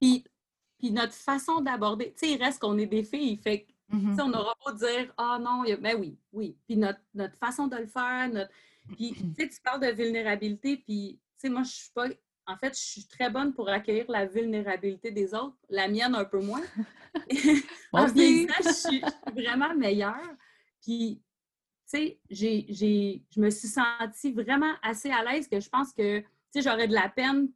Puis, puis notre façon d'aborder, tu sais, il reste qu'on est des filles, fait que, mm-hmm. on n'aura pas dire « Ah non, mais oui, oui. » Puis notre, notre, façon de le faire, notre... Puis, tu sais, tu parles de vulnérabilité, puis, tu sais, moi, je suis pas... En fait, je suis très bonne pour accueillir la vulnérabilité des autres, la mienne un peu moins. en vieillissant, je suis vraiment meilleure. Puis, tu sais, je me suis sentie vraiment assez à l'aise que je pense que, tu sais, j'aurais de la peine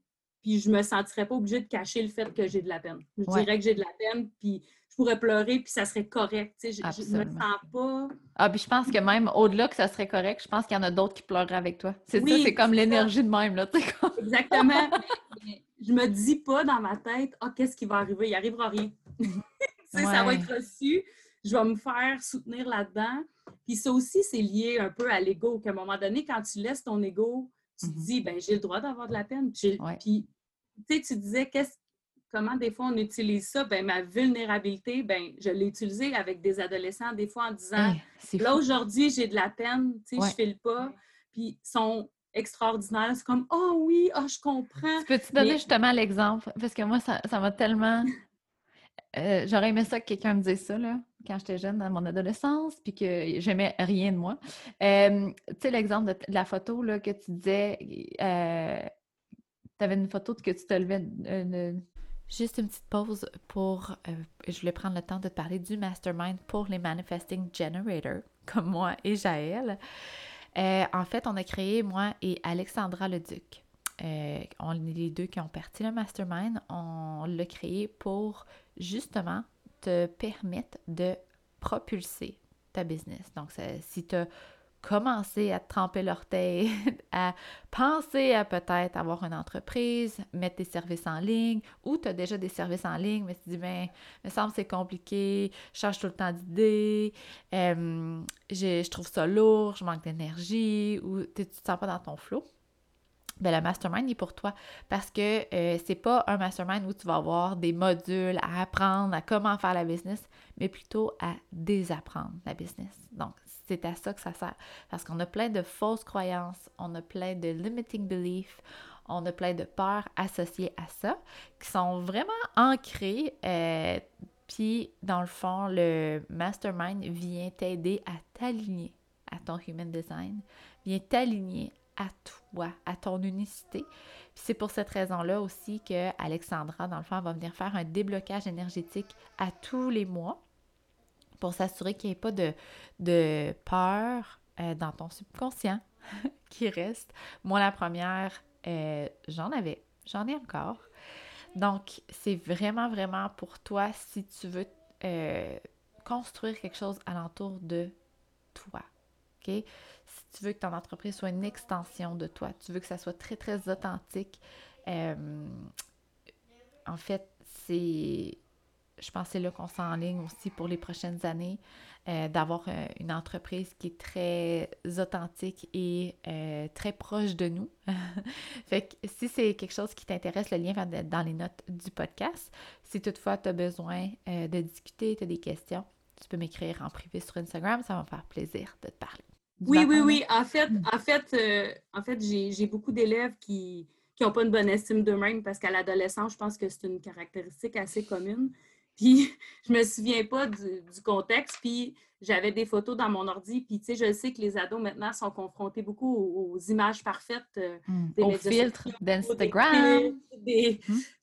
puis je me sentirais pas obligée de cacher le fait que j'ai de la peine. Je dirais que j'ai de la peine, puis pourrais pleurer, puis ça serait correct. Je, je me sens pas. Ah, puis je pense que même au-delà que ça serait correct, je pense qu'il y en a d'autres qui pleureraient avec toi. C'est ça, c'est comme l'énergie de même, là. Exactement. je me dis pas dans ma tête, ah, qu'est-ce qui va arriver? Il arrivera rien. Ça va être reçu. Je vais me faire soutenir là-dedans. Puis ça aussi, c'est lié un peu à l'ego, qu'à un moment donné, quand tu laisses ton ego, tu te mm-hmm. dis, ben j'ai le droit d'avoir de la peine. Puis, tu sais, tu disais comment des fois on utilise ça? Ben, ma vulnérabilité, ben, je l'ai utilisée avec des adolescents, des fois en disant là aujourd'hui, j'ai de la peine, tu sais, je file pas. Puis ils sont extraordinaires. C'est comme Oh oui, oh, je comprends. Peux-tu donner justement l'exemple? Parce que moi, ça m'a tellement. Euh, j'aurais aimé ça que quelqu'un me dise ça, là, quand j'étais jeune, dans mon adolescence, puis que j'aimais rien de moi. Euh, tu sais, l'exemple de, la photo, là, que tu disais, euh, tu avais une photo de que tu te levais. Juste une petite pause pour. Euh, je voulais prendre le temps de te parler du mastermind pour les Manifesting Generators, comme moi et Jaël. Euh, en fait, on a créé, moi et Alexandra Leduc. Euh, on est les deux qui ont parti le mastermind. On l'a créé pour justement te permettre de propulser ta business. Donc, si tu as commencer à tremper l'orteil, à penser à peut-être avoir une entreprise, mettre des services en ligne, ou tu as déjà des services en ligne, mais tu te dis, ben, me semble c'est compliqué, je cherche tout le temps d'idées, euh, je trouve ça lourd, je manque d'énergie, ou tu ne te sens pas dans ton flot ben, le mastermind est pour toi parce que euh, c'est pas un mastermind où tu vas avoir des modules à apprendre à comment faire la business, mais plutôt à désapprendre la business. Donc, c'est à ça que ça sert. Parce qu'on a plein de fausses croyances, on a plein de limiting beliefs, on a plein de peurs associées à ça qui sont vraiment ancrées. Euh, puis, dans le fond, le mastermind vient t'aider à t'aligner à ton human design, vient t'aligner à toi, à ton unicité. C'est pour cette raison-là aussi que Alexandra, dans le fond, va venir faire un déblocage énergétique à tous les mois pour s'assurer qu'il n'y ait pas de, de peur euh, dans ton subconscient qui reste. Moi, la première, euh, j'en avais, j'en ai encore. Donc, c'est vraiment, vraiment pour toi si tu veux euh, construire quelque chose alentour de toi. OK? Si tu veux que ton entreprise soit une extension de toi, tu veux que ça soit très, très authentique, en fait, c'est je pense que c'est là qu'on s'enligne aussi pour les prochaines années, euh, d'avoir euh, une entreprise qui est très authentique et euh, très proche de nous. fait que si c'est quelque chose qui t'intéresse, le lien va être dans les notes du podcast. Si toutefois tu as besoin de discuter, tu as des questions, tu peux m'écrire en privé sur Instagram, ça va me faire plaisir de te parler. oui, oui, oui. En fait, en fait, en fait j'ai beaucoup d'élèves qui n'ont pas une bonne estime d'eux-mêmes parce qu'à l'adolescence, je pense que c'est une caractéristique assez commune. Puis je me souviens pas du, contexte. Puis j'avais des photos dans mon ordi. Puis tu sais, je sais que les ados maintenant sont confrontés beaucoup aux, images parfaites euh, hmm. des filtres d'Instagram, hmm.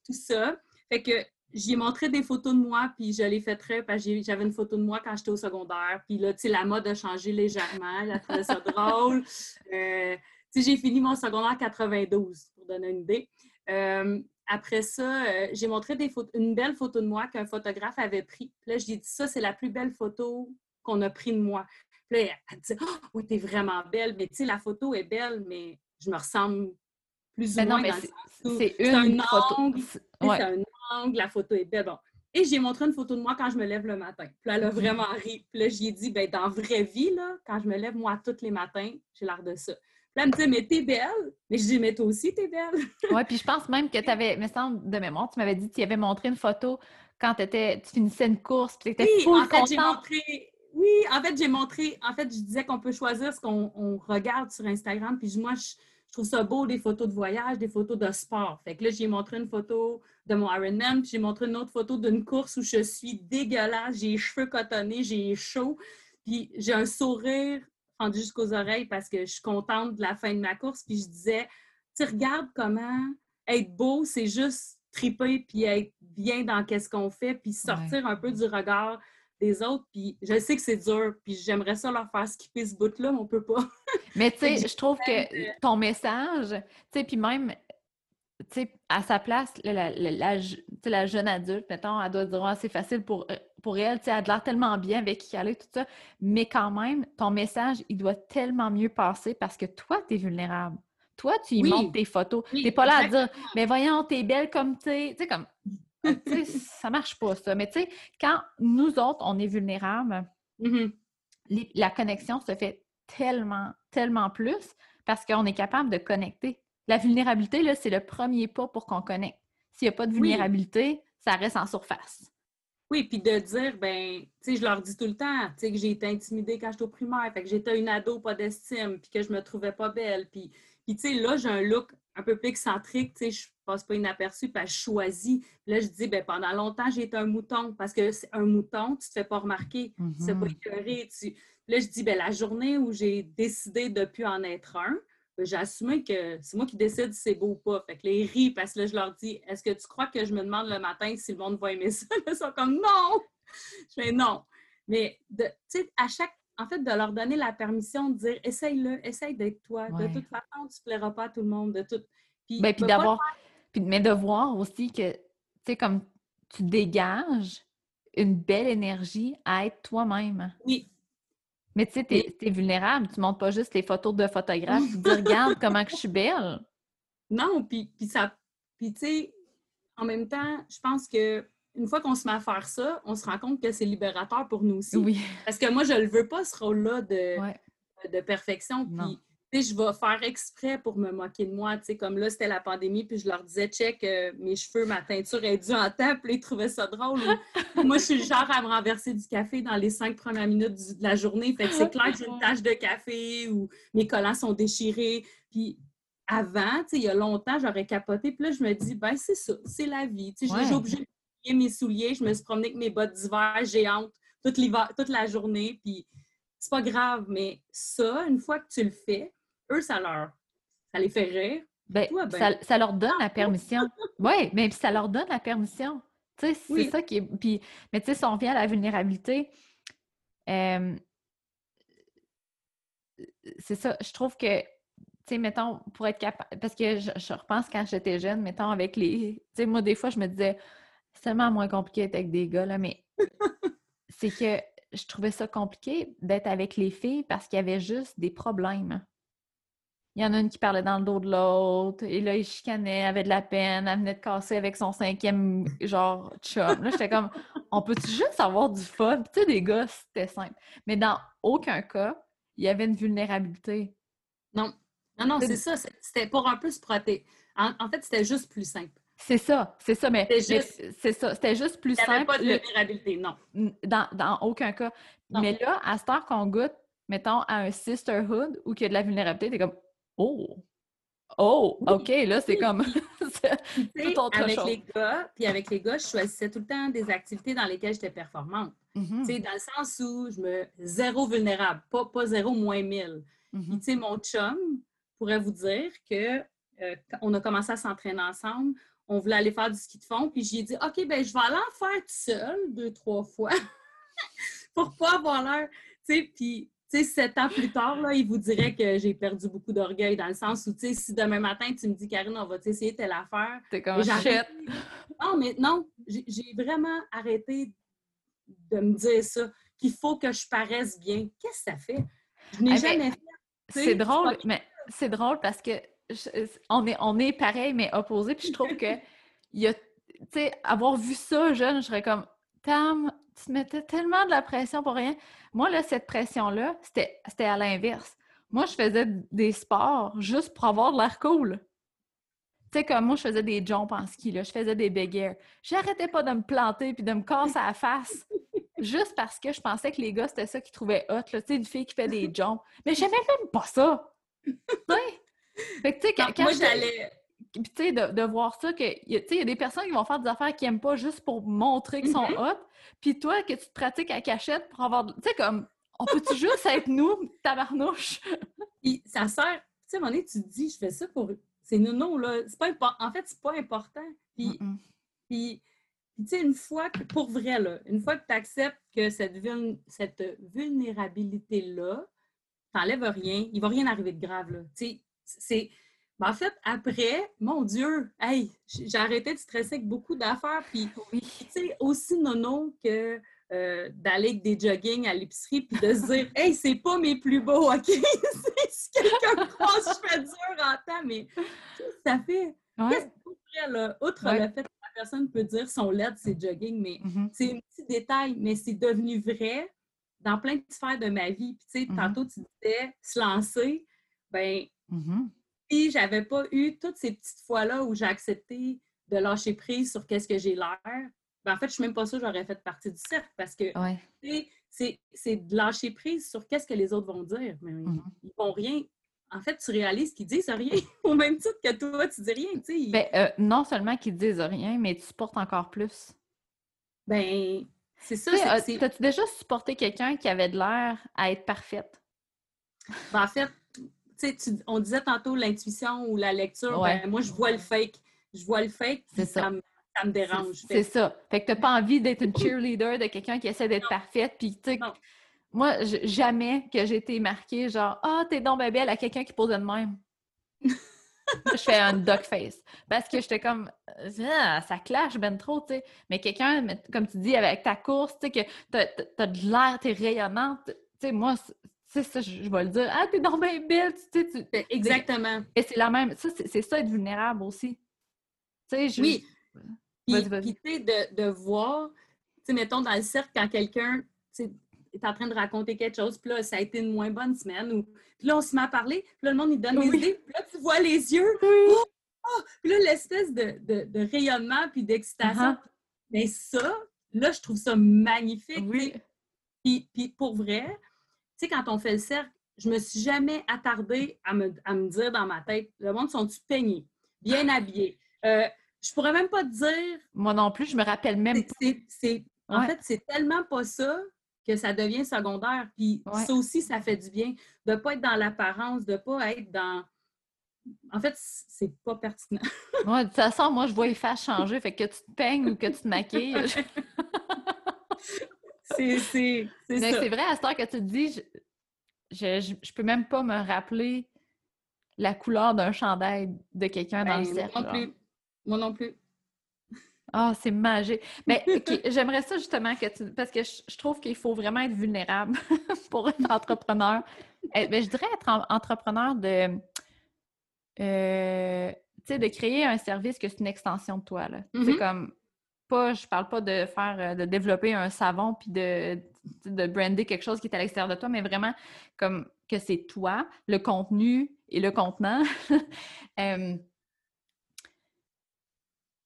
tout ça. Fait que j'ai montré des photos de moi, puis je l'ai fait très, parce que j'avais une photo de moi quand j'étais au secondaire. Puis là, tu sais, la mode a changé légèrement. J'ai trouvé ça drôle. Euh, tu sais, j'ai fini mon secondaire en 92, pour donner une idée. Euh, après ça, euh, j'ai montré des photos, une belle photo de moi qu'un photographe avait pris. Puis là, j'ai dit ça, c'est la plus belle photo qu'on a pris de moi. Puis là, elle dit Oh, oui, t'es vraiment belle. Mais tu sais, la photo est belle, mais je me ressemble plus ou moins. Non, c'est une un photo. Angle, C'est un angle, la photo est belle. Bon. Et j'ai montré une photo de moi quand je me lève le matin. Puis là, elle a vraiment ri. Puis là, j'ai dit, ben dans vraie vie, là, quand je me lève, moi, tous les matins, j'ai l'air de ça là, elle me dit, mais t'es belle. Mais je dis, mais toi aussi, t'es belle. oui, puis je pense même que tu avais, me semble de mémoire, tu m'avais dit que tu avais montré une photo quand étais, tu finissais une course, tu étais oui, en fait, j'ai montré. Oui, en fait, j'ai montré. En fait, je disais qu'on peut choisir ce qu'on regarde sur Instagram. Puis moi, je, trouve ça beau, des photos de voyage, des photos de sport. Fait que là, j'ai montré une photo de mon Ironman, puis j'ai montré une autre photo d'une course où je suis dégueulasse, j'ai les cheveux cotonnés, j'ai chaud, puis j'ai un sourire jusqu'aux oreilles parce que je suis contente de la fin de ma course. Puis je disais, tu regardes comment être beau, c'est juste triper puis être bien dans qu'est-ce qu'on fait, puis sortir un peu du regard des autres. Puis je sais que c'est dur, puis j'aimerais ça leur faire skipper ce bout-là, mais on peut pas. mais tu sais, je trouve que ton message, tu sais, puis même à sa place, la, la, jeune adulte, mettons, elle doit dire c'est facile pour, euh, pour elle, elle a l'air tellement bien avec qui elle est, tout ça. Mais quand même, ton message, il doit tellement mieux passer parce que toi, tu es vulnérable. Toi, tu y montres tes photos. tu n'es pas là à dire Mais voyons, t'es belle comme tu sais. Tu sais, comme. ça marche pas, ça. Mais tu sais, quand nous autres, on est vulnérables, mm-hmm. la connexion se fait tellement, tellement plus parce qu'on est capable de connecter. La vulnérabilité, là, c'est le premier pas pour qu'on connecte. S'il n'y a pas de vulnérabilité, ça reste en surface. Oui, puis de dire, ben, tu sais, je leur dis tout le temps, tu sais, que j'ai été intimidée quand j'étais au primaire, fait que j'étais une ado, pas d'estime, puis que je me trouvais pas belle, puis, puis tu sais, là, j'ai un look un peu plus excentrique, tu sais, je passe pas inaperçu, puis je choisis. Là, je dis, ben, pendant longtemps, j'ai été un mouton, parce que c'est un mouton, tu te fais pas remarquer, tu te fais pas écœurer. Tu... Là, je dis, ben, la journée où j'ai décidé de plus en être un, j'ai assumé que c'est moi qui décide si c'est beau ou pas. Fait que les rient parce que là, je leur dis Est-ce que tu crois que je me demande le matin si le monde va aimer ça? Ils sont comme Non! Je fais non. Mais tu sais, à chaque. En fait, de leur donner la permission de dire essaye-le, essaye d'être toi. De toute façon, tu ne plairas pas à tout le monde. De tout. Puis, ben, puis d'avoir. mais de voir aussi que, tu sais, comme tu dégages une belle énergie à être toi-même. Oui, mais tu sais, tu es, vulnérable. Tu montres pas juste les photos de photographes. Tu dis, regarde comment que je suis belle. Non, puis, puis ça. Puis tu sais, en même temps, je pense que une fois qu'on se met à faire ça, on se rend compte que c'est libérateur pour nous aussi. Oui. Parce que moi, je ne veux pas ce rôle-là de, de perfection. Puis je vais faire exprès pour me moquer de moi. comme là, c'était la pandémie, puis je leur disais, check, euh, mes cheveux, ma teinture est due en temps, puis ils trouvaient ça drôle. moi, je suis le genre à me renverser du café dans les cinq premières minutes de la journée. Fait que c'est clair que j'ai une tache de café ou mes collants sont déchirés. Puis avant, il y a longtemps, j'aurais capoté. Puis là, je me dis, ben c'est ça, c'est la vie. Je suis obligée de plier mes souliers. Je me suis promenée avec mes bottes d'hiver géantes toute, toute la journée. Puis c'est pas grave, mais ça, une fois que tu le fais, eux, ça leur ça les fait rire. Ben, ben ça, leur donne la permission. oui, mais ça leur donne la permission. Tu sais, c'est ça qui est. Puis, mais tu sais, si on vient à la vulnérabilité, euh, c'est ça, je trouve que, tu sais, mettons, pour être capable. Parce que je, repense quand j'étais jeune, mettons, avec les. Tu sais, moi, des fois, je me disais, c'est tellement moins compliqué d'être avec des gars, là, mais c'est que je trouvais ça compliqué d'être avec les filles parce qu'il y avait juste des problèmes. Il y en a une qui parlait dans le dos de l'autre, et là, il chicanait, avait de la peine, elle venait de casser avec son cinquième, genre, chum. Là, j'étais comme, on peut-tu juste avoir du fun? tu sais, des gars, c'était simple. Mais dans aucun cas, il y avait une vulnérabilité. Non. Non, non, c'est ça. C'était pour un peu se protéger. En, fait, c'était juste plus simple. C'est ça, c'est ça, mais c'est ça. C'était juste plus simple. Il n'y avait pas de vulnérabilité, non. Dans, dans aucun cas. Mais là, à ce temps qu'on goûte, mettons, à un sisterhood où il y a de la vulnérabilité, t'es comme Oh! Oh, OK, là, c'est comme tout autre avec les gars, puis avec les gars, je choisissais tout le temps des activités dans lesquelles j'étais performante. Mm-hmm. Dans le sens où je me... Zéro vulnérable, pas, pas zéro moins mille. Mm-hmm. tu sais, mon chum pourrait vous dire que euh, on a commencé à s'entraîner ensemble, on voulait aller faire du ski de fond, puis j'ai dit, OK, ben je vais aller en faire tout seul deux, trois fois pour pas avoir l'air... Tu sais, puis sept ans plus tard, là, il vous dirait que j'ai perdu beaucoup d'orgueil dans le sens où, tu sais, si demain matin, tu me dis, Karine, on va essayer telle affaire. T'es comme shit. Non, mais non, j'ai vraiment arrêté de me dire ça, qu'il faut que je paraisse bien. Qu'est-ce que ça fait? Je n'ai jamais fait. C'est drôle, mais c'est drôle parce que on, est, on est pareil, mais opposé. Puis je trouve que, y a, tu sais, avoir vu ça jeune, je serais comme, Tam, tu mettais tellement de la pression pour rien. Moi, là, cette pression-là, c'était à l'inverse. Moi, je faisais des sports juste pour avoir de l'air cool. Tu sais, comme moi, je faisais des jumps en ski, là, je faisais des big air. J'arrêtais pas de me planter puis de me casser à la face juste parce que je pensais que les gars, c'était ça qu'ils trouvaient hot, tu sais, une fille qui fait des jumps. Mais j'aimais même pas ça! tu sais? tu sais, quand, moi, j'allais puis, tu sais, de, voir ça, que, tu sais, il y a des personnes qui vont faire des affaires qu'ils n'aiment pas juste pour montrer qu'ils sont hot. Puis toi, que tu te pratiques à cachette pour avoir. Tu sais, comme, on peut-tu juste être nous, tabarnouche? Puis ça sert. Tu sais, à un moment donné, tu te dis, je fais ça pour. C'est non, là. C'est pas En fait, c'est pas important. Puis, puis, tu sais, une fois que, pour vrai, là, une fois que tu acceptes que cette, cette vulnérabilité-là, t'enlèves rien, il va rien arriver de grave, là. Tu sais, c'est en fait, après, mon Dieu, hey, j'ai arrêté de stresser avec beaucoup d'affaires. Puis, tu sais, aussi nono que euh, d'aller avec des joggings à l'épicerie puis de se dire, hey, c'est pas mes plus beaux, OK? si quelqu'un croit que je fais dur en temps, mais ça fait. Qu'est-ce que là? Outre le fait que la personne peut dire son LED, c'est jogging, mais mm-hmm. c'est un petit détail, mais c'est devenu vrai dans plein de sphères de ma vie. Puis, tu sais, mm-hmm. tantôt, tu disais se lancer, ben mm-hmm si j'avais pas eu toutes ces petites fois-là où j'ai accepté de lâcher prise sur qu'est-ce que j'ai l'air, ben en fait, je suis même pas sûre que j'aurais fait partie du cercle parce que c'est de lâcher prise sur qu'est-ce que les autres vont dire. Mais ils, vont rien. En fait, tu réalises qu'ils disent rien, au même titre que toi, tu dis rien. Ben, euh, non seulement qu'ils disent rien, mais tu supportes encore plus. Ben, c'est ça. T'as-tu déjà supporté quelqu'un qui avait de l'air à être parfaite? Ben, en fait, on disait tantôt l'intuition ou la lecture, ben, moi, je vois le fake. Je vois le fake, ça. ça. me, dérange. C'est ça. Fait que t'as pas envie d'être une cheerleader de quelqu'un qui essaie d'être parfaite, puis tu moi, jamais que j'ai été marquée genre « Ah, oh, t'es donc belle à quelqu'un qui posait de même. je fais un duck face. Parce que j'étais comme, ah, ça clash ben trop, tu sais. Mais quelqu'un, comme tu dis, avec ta course, tu sais, que t'as as de l'air, t'es rayonnante. Tu sais, moi, ça, je, vais le dire. Ah, t'es dans bien belle, tu sais. Ben, exactement. Et c'est la même. Ça, c'est ça, être vulnérable aussi. Tu sais, je. Oui. Puis, tu sais, de, de, voir, tu sais, mettons dans le cercle, quand quelqu'un est en train de raconter quelque chose, puis là, ça a été une moins bonne semaine, ou puis là, on se met à parler, puis là, le monde, il donne des idées, puis là, tu vois les yeux. Oui. Oh! Oh! Puis là, l'espèce de, de, de, rayonnement, puis d'excitation. Uh-huh. Mais ça, là, je trouve ça magnifique. Oui. Puis, puis pour vrai, sais, quand on fait le cercle, je me suis jamais attardée à me, dire dans ma tête, le monde sont-tu peignés, bien habillés? Euh, je pourrais même pas te dire. Moi non plus, je me rappelle même pas. En fait, c'est tellement pas ça que ça devient secondaire. Puis ça aussi, ça fait du bien de ne pas être dans l'apparence, de ne pas être dans. En fait, c'est pas pertinent. ouais, de toute façon, moi, je vois les faces changer. Fait que tu te peignes ou que tu te maquilles. c'est c'est vrai, à ce temps que tu te dis, je, je, peux même pas me rappeler la couleur d'un chandail de quelqu'un dans le ben, cercle. Moi non plus. Moi non plus. Ah, c'est magique. Mais j'aimerais ça justement que tu. Parce que je, trouve qu'il faut vraiment être vulnérable pour être entrepreneur. Mais eh, ben, je dirais être entrepreneur de. Euh, tu sais, de créer un service que c'est une extension de toi. C'est mm-hmm. comme. Pas, je parle pas de faire, euh, de développer un savon puis de, de brander quelque chose qui est à l'extérieur de toi, mais vraiment comme que c'est toi, le contenu et le contenant. euh,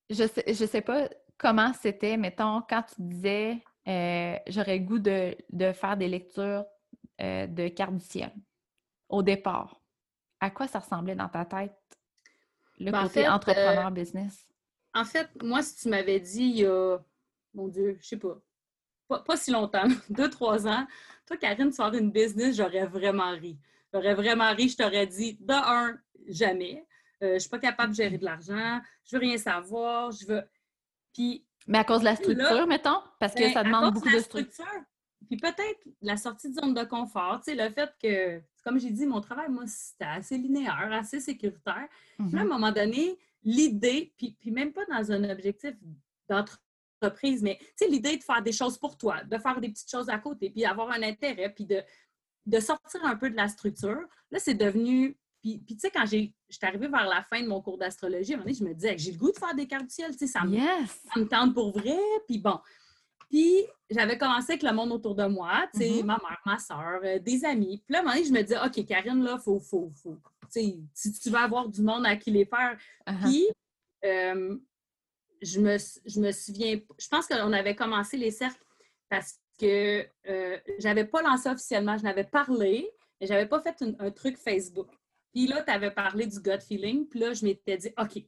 je sais, je sais pas comment c'était, mettons, quand tu disais euh, j'aurais goût de, faire des lectures euh, de cartes du ciel au départ. À quoi ça ressemblait dans ta tête, le ben, côté entrepreneur business? En fait, moi, si tu m'avais dit il y a, mon Dieu, je sais pas, pas, si longtemps, deux, trois ans, toi, Karine, tu une business, j'aurais vraiment ri. J'aurais vraiment ri, je t'aurais dit, de un, jamais. Euh, je ne suis pas capable de gérer de l'argent, je veux rien savoir, je veux. Puis. Mais à cause de la structure, mettons, parce que ben, ça demande beaucoup de, structure. Puis peut-être la sortie de zone de confort, tu sais, le fait que, comme j'ai dit, mon travail, moi, c'était assez linéaire, assez sécuritaire. Puis à un mm-hmm. moment donné, l'idée, puis, puis même pas dans un objectif d'entreprise, mais l'idée de faire des choses pour toi, de faire des petites choses à côté, puis avoir un intérêt, puis de, de sortir un peu de la structure. Là, c'est devenu puis, tu sais, quand j'étais arrivée vers la fin de mon cours d'astrologie, à un moment donné, je me disais, j'ai le goût de faire des cartes du ciel, tu sais, ça, me, tente pour vrai. Puis bon. Puis j'avais commencé avec le monde autour de moi, tu sais, mm-hmm. ma mère, ma soeur, euh, des amis. Puis là, à un moment donné, je me disais, OK, Karine, là, faut, faut, faut. Tu sais, si tu veux avoir du monde à qui les faire. Uh-huh. Puis, euh, je, me, je me souviens, je pense qu'on avait commencé les cercles parce que euh, j'avais pas lancé officiellement, je n'avais parlé, mais j'avais pas fait un truc Facebook. Puis là, tu avais parlé du gut feeling. Puis là, je m'étais dit, OK.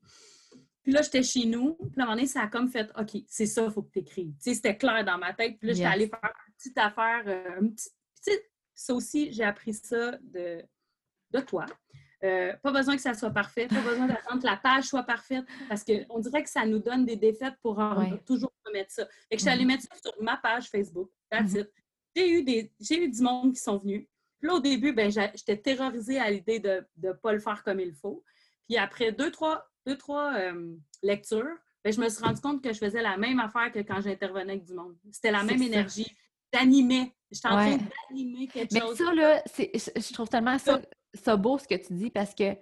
Puis là, j'étais chez nous. Puis à un moment donné, ça a comme fait, OK, c'est ça, il faut que tu écrives. Tu sais, c'était clair dans ma tête. Puis là, j'étais allée faire une petite affaire. Euh, tu sais, ça aussi, j'ai appris ça de, de toi. Euh, pas besoin que ça soit parfait, pas besoin d'attendre que la page soit parfaite, parce qu'on dirait que ça nous donne des défaites pour toujours remettre ça. Fait que je suis allée mm-hmm. mettre ça sur ma page Facebook. That's mm-hmm. J'ai eu, des, j'ai eu du monde qui sont venus. Puis là, au début, ben, j'étais terrorisée à l'idée de ne pas le faire comme il faut. Puis après deux, trois, deux, trois euh, lectures, ben, je me suis rendu compte que je faisais la même affaire que quand j'intervenais avec du monde. C'était la même énergie. J'animais. J'étais en train d'animer quelque chose. Mais ça, là, je trouve tellement ça, beau ce que tu dis parce que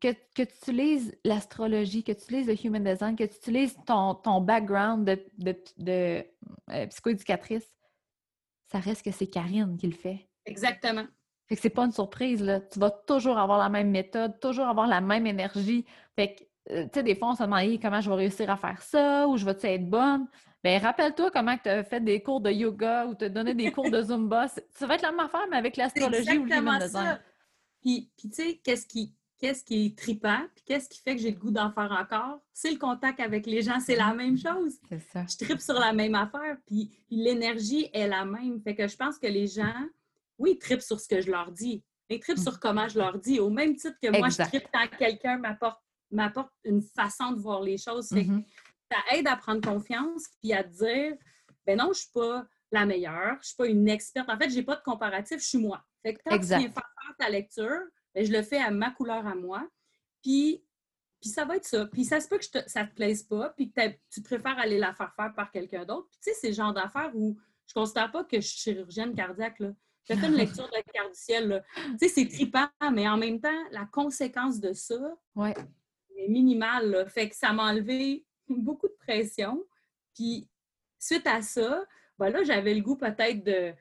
que, que tu utilises l'astrologie, que tu utilises le human design, que tu utilises ton, ton background de, de, de euh, psychoéducatrice, ça reste que c'est Karine qui le fait. Exactement. Fait que c'est pas une surprise, là. Tu vas toujours avoir la même méthode, toujours avoir la même énergie. Fait que, euh, tu sais, des fois, on se demande comment je vais réussir à faire ça ou je vais être bonne. Ben rappelle-toi comment tu as fait des cours de yoga ou te donné des cours de Zumba. Ça va être la même affaire, mais avec l'astrologie ou le. Puis, puis tu sais, qu'est-ce qui, qu'est-ce qui est tripant, puis qu'est-ce qui fait que j'ai le goût d'en faire encore? C'est le contact avec les gens, c'est la même chose. C'est ça. Je tripe sur la même affaire, puis l'énergie est la même. Fait que je pense que les gens oui, ils tripent sur ce que je leur dis. Ils tripent sur comment je leur dis. Au même titre que moi, je tripe quand quelqu'un m'apporte une façon de voir les choses. Mm-hmm. Ça aide à prendre confiance puis à dire ben non, je ne suis pas la meilleure, je ne suis pas une experte. En fait, je n'ai pas de comparatif, je suis moi. Fait que quand tu viens faire ta lecture, ben, je le fais à ma couleur à moi. Puis, puis ça va être ça. Puis ça se peut que ça ne te plaise pas, puis que tu préfères aller la faire faire par quelqu'un d'autre. Puis tu sais, c'est le genre d'affaires où je ne considère pas que je suis chirurgienne cardiaque. Là. J'ai fait une lecture de carte du ciel. Tu sais, c'est trippant, mais en même temps, la conséquence de ça est minimale. Fait que ça m'a enlevé beaucoup de pression. Puis, suite à ça, ben là, j'avais le goût peut-être de,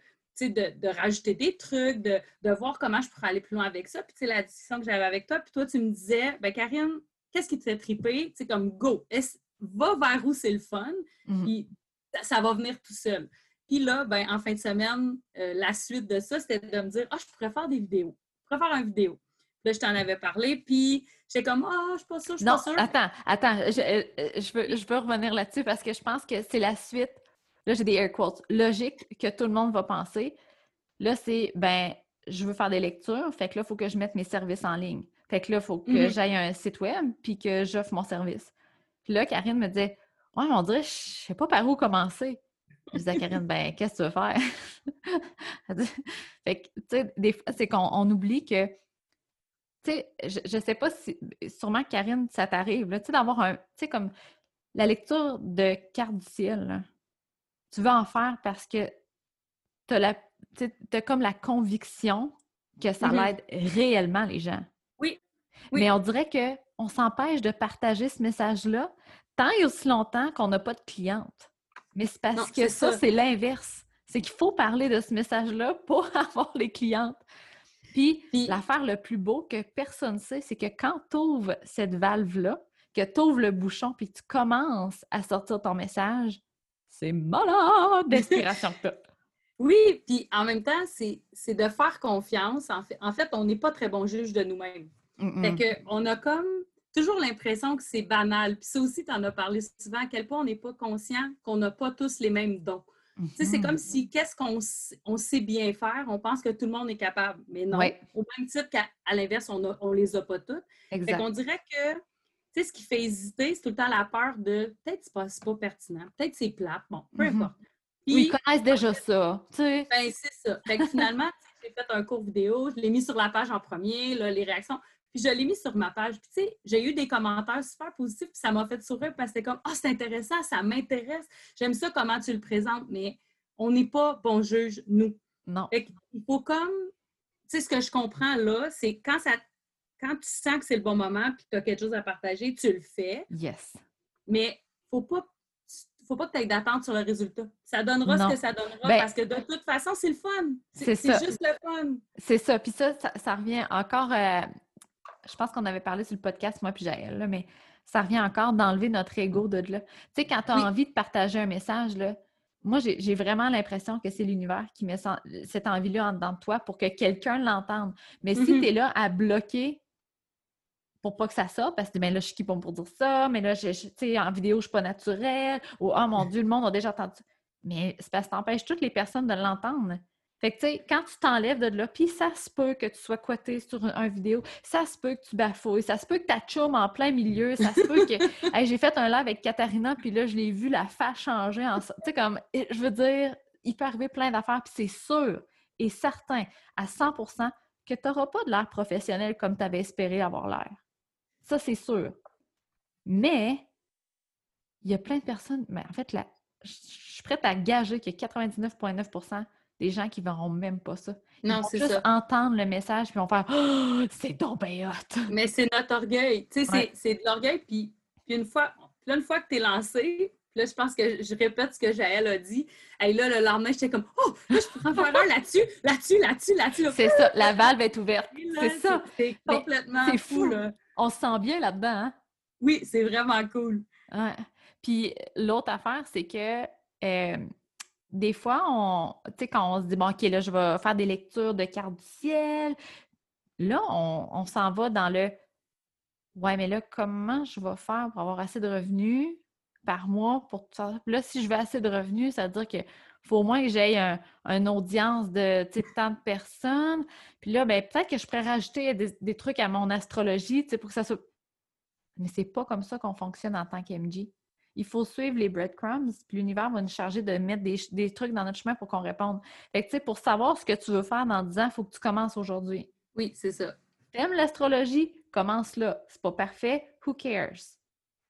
de, de, rajouter des trucs, de, voir comment je pourrais aller plus loin avec ça. Puis, tu sais, la discussion que j'avais avec toi, puis toi, tu me disais, ben Karine, qu'est-ce qui te fait triper? Tu sais, comme go, va vers où c'est le fun, mm-hmm. puis ça, va venir tout seul. Puis là, ben, en fin de semaine, euh, la suite de ça, c'était de me dire Ah, je pourrais faire des vidéos. Je pourrais faire une vidéo. Là, je t'en avais parlé, puis j'étais comme Ah, oh, je suis pas sûre, je suis pas sûre. Attends, attends, je, euh, euh, je, veux, je veux revenir là-dessus parce que je pense que c'est la suite. Là, j'ai des air quotes. Logique que tout le monde va penser. Là, c'est ben, je veux faire des lectures, fait que là, il faut que je mette mes services en ligne. Fait que là, il faut que mm-hmm. j'aille un site web puis que j'offre mon service. Puis là, Karine me disait Ouais, on dirait, je sais pas par où commencer. Je disais à Karine, ben, qu'est-ce que tu veux faire? fait que, tu sais, des fois, c'est qu'on oublie que, tu sais, je, ne sais pas si, sûrement, Karine, ça t'arrive, tu sais, d'avoir un, tu sais, comme la lecture de carte du ciel, tu veux en faire parce que tu as, comme la conviction que ça l'aide réellement les gens. Oui. Oui. Mais on dirait qu'on s'empêche de partager ce message-là tant et aussi longtemps qu'on n'a pas de cliente. Mais c'est parce Non, que ça, ça. c'est l'inverse. C'est qu'il faut parler de ce message-là pour avoir les clientes. Puis, Puis- l'affaire le plus beau que personne ne sait, c'est que quand tu ouvres cette valve-là, que tu ouvres le bouchon puis tu commences à sortir ton message, c'est malade d'inspiration que. Oui, puis en même temps, c'est c'est de faire confiance. En fait, en fait on n'est pas très bon juge de nous-mêmes. Mm, Fait mm. que on a comme toujours l'impression que c'est banal. Puis ça aussi, tu en as parlé souvent, à quel point on n'est pas conscient qu'on n'a pas tous les mêmes dons. Sais, c'est Mhm. comme si qu'est-ce qu'on on sait bien faire, on pense que tout le monde est capable. Mais non. Au même titre qu'à l'inverse, on ne les a pas toutes. Fait Exact. qu'on dirait que, ce qui fait hésiter, c'est tout le temps la peur de peut-être c'est pas, c'est pas pertinent, peut-être c'est plate, bon, peu Mhm. importe. Oui, ils Puis, connaissent déjà ça. Tu sais. ben, c'est ça. Fait que finalement, j'ai fait un cours vidéo, je l'ai mis sur la page en premier, là, les réactions, puis je l'ai mis sur ma page. Puis, tu sais, j'ai eu des commentaires super positifs, puis ça m'a fait sourire parce que c'était comme, ah, c'est intéressant, ça m'intéresse, j'aime ça comment tu le présentes, mais on n'est pas bon juge, nous. Non. Fait qu'il faut comme, tu sais, ce que je comprends là, c'est quand ça, quand tu sens que c'est le bon moment puis que tu as quelque chose à partager, tu le fais, Yes. mais faut pas, faut pas que tu aies d'attente sur le résultat. Ça donnera Non. ce que ça donnera Ben, parce que de toute façon, c'est le fun. c'est juste le fun. C'est ça. Puis ça, ça, ça revient encore. euh, je pense qu'on avait parlé sur le podcast, moi puis Jaël, là, mais ça revient encore d'enlever notre ego de là. Tu sais, quand tu as Oui. envie de partager un message, là, moi, j'ai vraiment l'impression que c'est l'univers qui met cette envie-là en dedans de toi pour que quelqu'un l'entende. Mais si Mhm. tu es là à bloquer pour pas que ça sorte, parce que ben là, je suis qui pour dire ça, mais là, je, je- tu sais, en vidéo, je suis pas naturelle, ou oh mon Dieu, le monde a déjà entendu. ça. Mais c'est parce que t'empêches toutes les personnes de l'entendre. Fait que, tu sais, quand tu t'enlèves de là, puis ça se peut que tu sois coté sur un, un vidéo, ça se peut que tu bafouilles, ça se peut que ta chum en plein milieu, ça se peut que... Hey, j'ai fait un live avec Katharina, puis là, je l'ai vu la face changer. En... Tu sais, comme, je veux dire, il peut arriver plein d'affaires, puis c'est sûr et certain, à 100% que tu n'auras pas de l'air professionnel comme tu avais espéré avoir l'air. Ça, c'est sûr. Mais, il y a plein de personnes, mais en fait, là, je suis prête à gager a 99,9 des gens qui ne verront même pas ça. Ils Non, vont c'est juste ça. entendre le message puis vont faire oh, c'est donc bien hot! Mais c'est notre orgueil. Tu sais, c'est- Ouais. c'est de l'orgueil. Puis, puis une fois, là, une fois que tu es lancé, puis là, je pense que je répète ce que Jaël a dit. Et là, le lendemain, j'étais comme, oh, là, je pourrais en faire un là-dessus, là-dessus, là-dessus, là-dessus. là. C'est ça, la valve est ouverte. C'est ça. C'est complètement c'est fou, fou. là. On se sent bien là-dedans, hein? Oui, c'est vraiment cool. Ouais. Puis l'autre affaire, c'est que euh, des fois, on, quand on se dit, bon, OK, là, je vais faire des lectures de cartes du ciel, là, on, s'en va dans le, ouais, mais là, comment je vais faire pour avoir assez de revenus par mois pour tout ça? Là, si je veux assez de revenus, ça veut dire qu'il faut au moins que j'aie un- une audience de tant de personnes. Puis là, ben, peut-être que je pourrais rajouter des, trucs à mon astrologie, pour que ça soit mais c'est pas comme ça qu'on fonctionne en tant qu'MG. Il faut suivre les breadcrumbs, puis l'univers va nous charger de mettre des, des trucs dans notre chemin pour qu'on réponde. Fait que, tu sais, pour savoir ce que tu veux faire dans 10 ans, il faut que tu commences aujourd'hui. Oui, c'est ça. T'aimes l'astrologie? Commence là. C'est pas parfait? Who cares?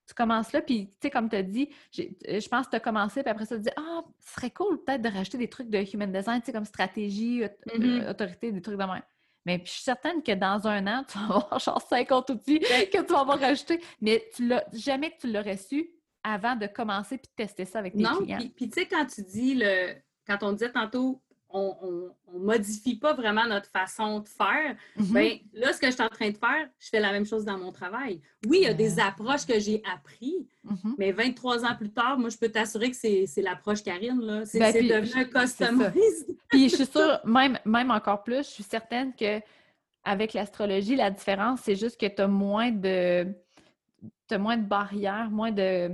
Tu commences là, puis, tu sais, comme tu as dit, euh, je pense que tu as commencé, puis après ça, tu dis Ah, ce serait cool peut-être de rajouter des trucs de human design, tu sais, comme stratégie, euh, autorité, des trucs de même. Mais puis je suis certaine que dans un an, tu vas avoir genre 50 outils Ben que tu vas avoir rajoutés. Mais tu l'as jamais que tu l'aurais su avant de commencer puis de tester ça avec tes Non, clients? puis, puis tu sais, quand tu dis le. Quand on disait tantôt, on, on modifie pas vraiment notre façon de faire, Mhm. bien, là, ce que je suis en train de faire, je fais la même chose dans mon travail. Oui, il y a des approches que j'ai appris, Mhm. mais 23 ans plus tard, moi, je peux t'assurer que c'est l'approche Karine, là. C'est Ben, devenu un customized. Puis je suis sûre, même, même encore plus, je suis certaine que avec l'astrologie, la différence, c'est juste que tu as moins de moins de barrières, moins de,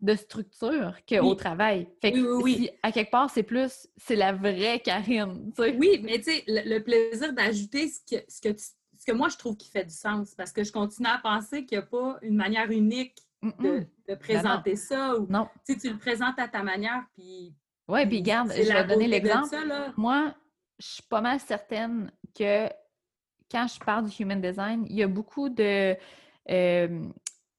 de structure qu'au Oui. travail. Fait que Oui, oui, si, à quelque part, c'est plus c'est la vraie Karine. Oui, mais tu sais, le, le plaisir d'ajouter ce que, ce, que tu- ce que moi, je trouve qui fait du sens, parce que je continue à penser qu'il n'y a pas une manière unique de, mm. de présenter ça, ou Non. tu tu le présentes à ta manière, puis Oui, puis garde, je vais donner l'exemple. Moi, je suis pas mal certaine que quand je parle du human design, il y a beaucoup de, euh,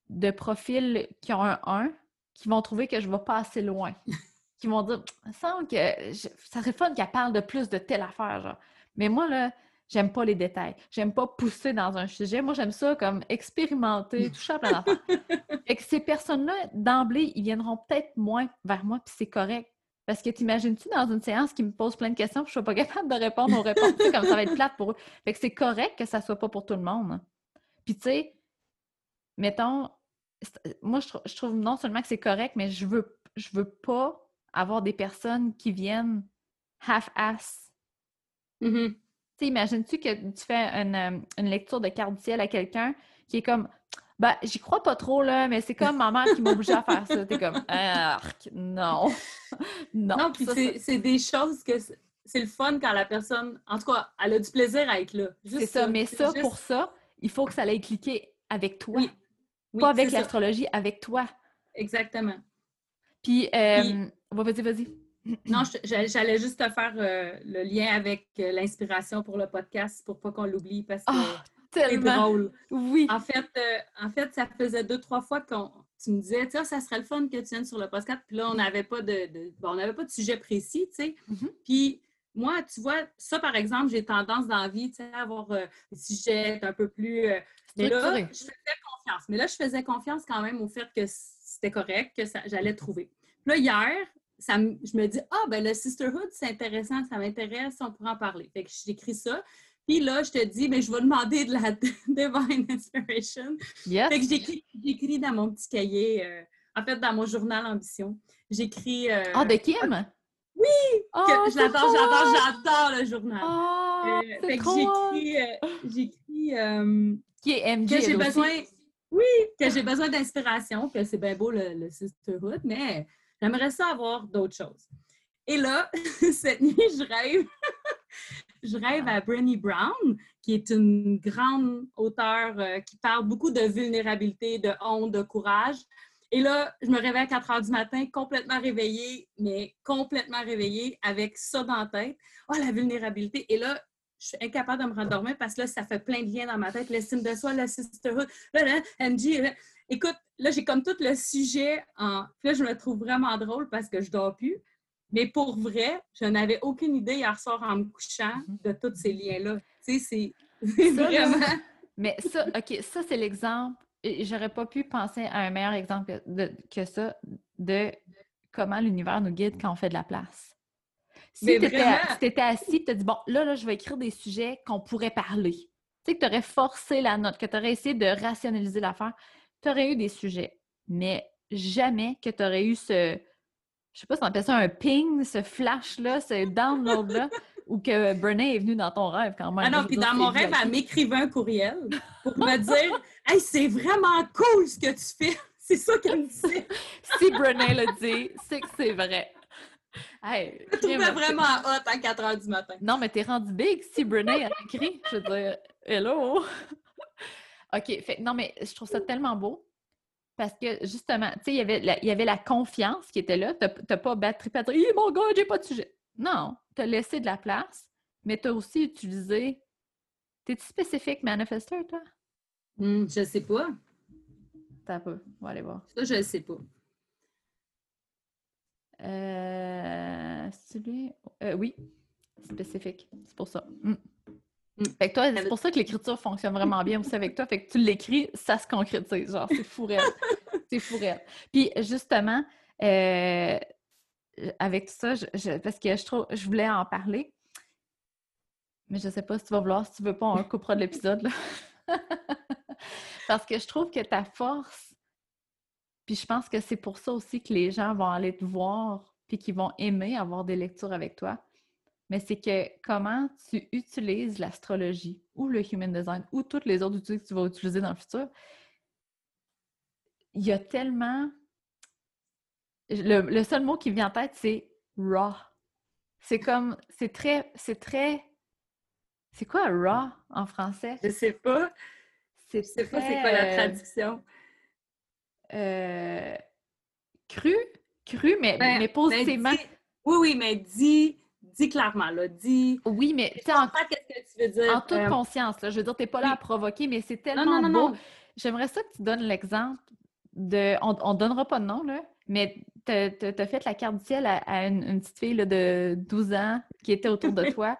de profils qui ont un 1, qui vont trouver que je vais pas assez loin. qui vont dire, ça semble que ça serait fun qu'elle parle de plus de telle affaire, genre. Mais moi, là, j'aime pas les détails. J'aime pas pousser dans un sujet. Moi, j'aime ça comme expérimenter, toucher à plein d'affaires. et que ces personnes-là, d'emblée, ils viendront peut-être moins vers moi, puis c'est correct. Parce que t'imagines-tu dans une séance qui me pose plein de questions, puis je suis pas capable de répondre aux réponses, comme ça va être plate pour eux. Fait que c'est correct que ça soit pas pour tout le monde. Puis tu sais, mettons, moi je, trouve non seulement que c'est correct, mais je veux je veux pas avoir des personnes qui viennent half-ass. Tu sais, imagines-tu que tu fais une, euh, une lecture de carte du ciel à quelqu'un qui est comme ben, j'y crois pas trop, là, mais c'est comme ma mère qui m'oblige à faire ça. T'es comme, non. non. Non, puis c'est des choses que c'est le fun quand la personne, en tout cas, elle a du plaisir à être là. C'est ça, mais ça, pour ça, il faut que ça aille cliquer avec toi. Pas avec l'astrologie, avec toi. Exactement. Puis, euh, vas-y, vas-y. Non, j'allais juste te faire euh, le lien avec euh, l'inspiration pour le podcast pour pas qu'on l'oublie parce que ah! C'est drôle. Oui. En fait, euh, en fait, ça faisait deux, trois fois que tu me disais, tiens, ça serait le fun que tu viennes sur le podcast. Puis là, on n'avait pas de, on n'avait pas de sujet précis, tu sais. Mm-hmm. Puis moi, tu vois, ça, par exemple, j'ai tendance dans la vie, tu sais, à avoir euh, des sujets un peu plus. Euh, mais là, je faisais confiance. Mais là, je faisais confiance quand même au fait que c'était correct, que j'allais trouver. Puis là, hier, ça, je me dis, ah, ben le sisterhood, c'est intéressant, ça m'intéresse, on pourra en parler. Fait que j'écris ça. Puis là, je te dis, mais je vais demander de la Divine Inspiration. Yes. Fait que j'écris dans mon petit cahier, euh, en fait, dans mon journal Ambition. J'écris. Ah, de Kim? Oui! Oh, j'adore, j'adore, j'adore le journal. Oh, euh, fait que j'écris. j'écris Qui est MJ? Que j'ai besoin. Oui, que j'ai besoin d'inspiration, que c'est bien beau le, le sisterhood, mais j'aimerais ça avoir d'autres choses. Et là, cette nuit, je rêve je rêve à Brené Brown, qui est une grande auteure euh, qui parle beaucoup de vulnérabilité, de honte, de courage. Et là, je me réveille à 4 heures du matin, complètement réveillée, mais complètement réveillée, avec ça dans la tête. Oh, la vulnérabilité. Et là, je suis incapable de me rendormir parce que là, ça fait plein de liens dans ma tête. L'estime de soi, la sisterhood, là, là, MG. Écoute, là, j'ai comme tout le sujet en. Puis là, je me trouve vraiment drôle parce que je dors plus. Mais pour vrai, je n'avais aucune idée hier soir en me couchant mhm. de tous ces liens-là. Tu sais, c'est vraiment. Mais ça, OK, ça, c'est l'exemple. J'aurais pas pu penser à un meilleur exemple que ça de comment l'univers nous guide quand on fait de la place. Si tu étais, assis tu as dit, bon, là, là, je vais écrire des sujets qu'on pourrait parler. Tu sais, que tu aurais forcé la note, que tu aurais essayé de rationaliser l'affaire, tu aurais eu des sujets. Mais jamais que tu aurais eu ce, je sais pas si on appelle ça un ping, ce flash-là, ce download-là, ou que Brené est venue dans ton rêve quand même. Ah non, puis dans mon rêve, elle m'écrivait un courriel pour me dire Hey, c'est vraiment cool ce que tu fais. C'est ça qu'elle me dit. si Brené le dit, c'est que c'est vrai. Hey, je trouvais vraiment hot à 4 h du matin. Non, mais t'es rendu big si Brené a écrit. Je veux dire, hello! OK, fait, non, mais je trouve ça tellement beau. Parce que justement, tu sais, il y avait la, confiance qui était là. Tu n'as pas battu pas dit mon gars, j'ai pas de sujet. Non, tu as laissé de la place, mais tu as aussi utilisé. T'es-tu spécifique manifesteur, toi? Hmm, je sais pas. T'as pas. On va aller voir. Ça, je ne sais pas. Euh, celui... Euh, oui, spécifique. C'est pour ça. Hmm. Mm. Fait que toi, c'est pour ça que l'écriture fonctionne vraiment bien aussi avec toi. Fait que tu l'écris, ça se concrétise. Genre, c'est fou C'est fou Puis justement, euh, avec ça, parce que je trouve, je voulais en parler. Mais je sais pas si tu vas vouloir, si tu veux pas, on coupera de l'épisode. parce que je trouve que ta force, puis je pense que c'est pour ça aussi que les gens vont aller te voir, puis qu'ils vont aimer avoir des lectures avec toi mais c'est que comment tu utilises l'astrologie ou le human design ou toutes les autres outils que tu vas utiliser dans le futur. Il y a tellement. Le, seul mot qui vient en tête, c'est raw. C'est comme. C'est très. C'est très. C'est quoi raw en français? Je sais pas. Je sais pas c'est quoi la traduction. Euh, cru? Cru, mais, ben, mais positivement. oui, oui, mais dis dis clairement, là, dis. Oui, mais tu en qu'est-ce que tu veux dire. En toute euh, conscience, là, je veux dire, tu n'es pas là à provoquer, mais c'est tellement beau. J'aimerais ça que tu donnes l'exemple de. On ne donnera pas de nom, là, Mais tu as, fait la carte du ciel à, une, petite fille de 12 ans qui était autour de toi.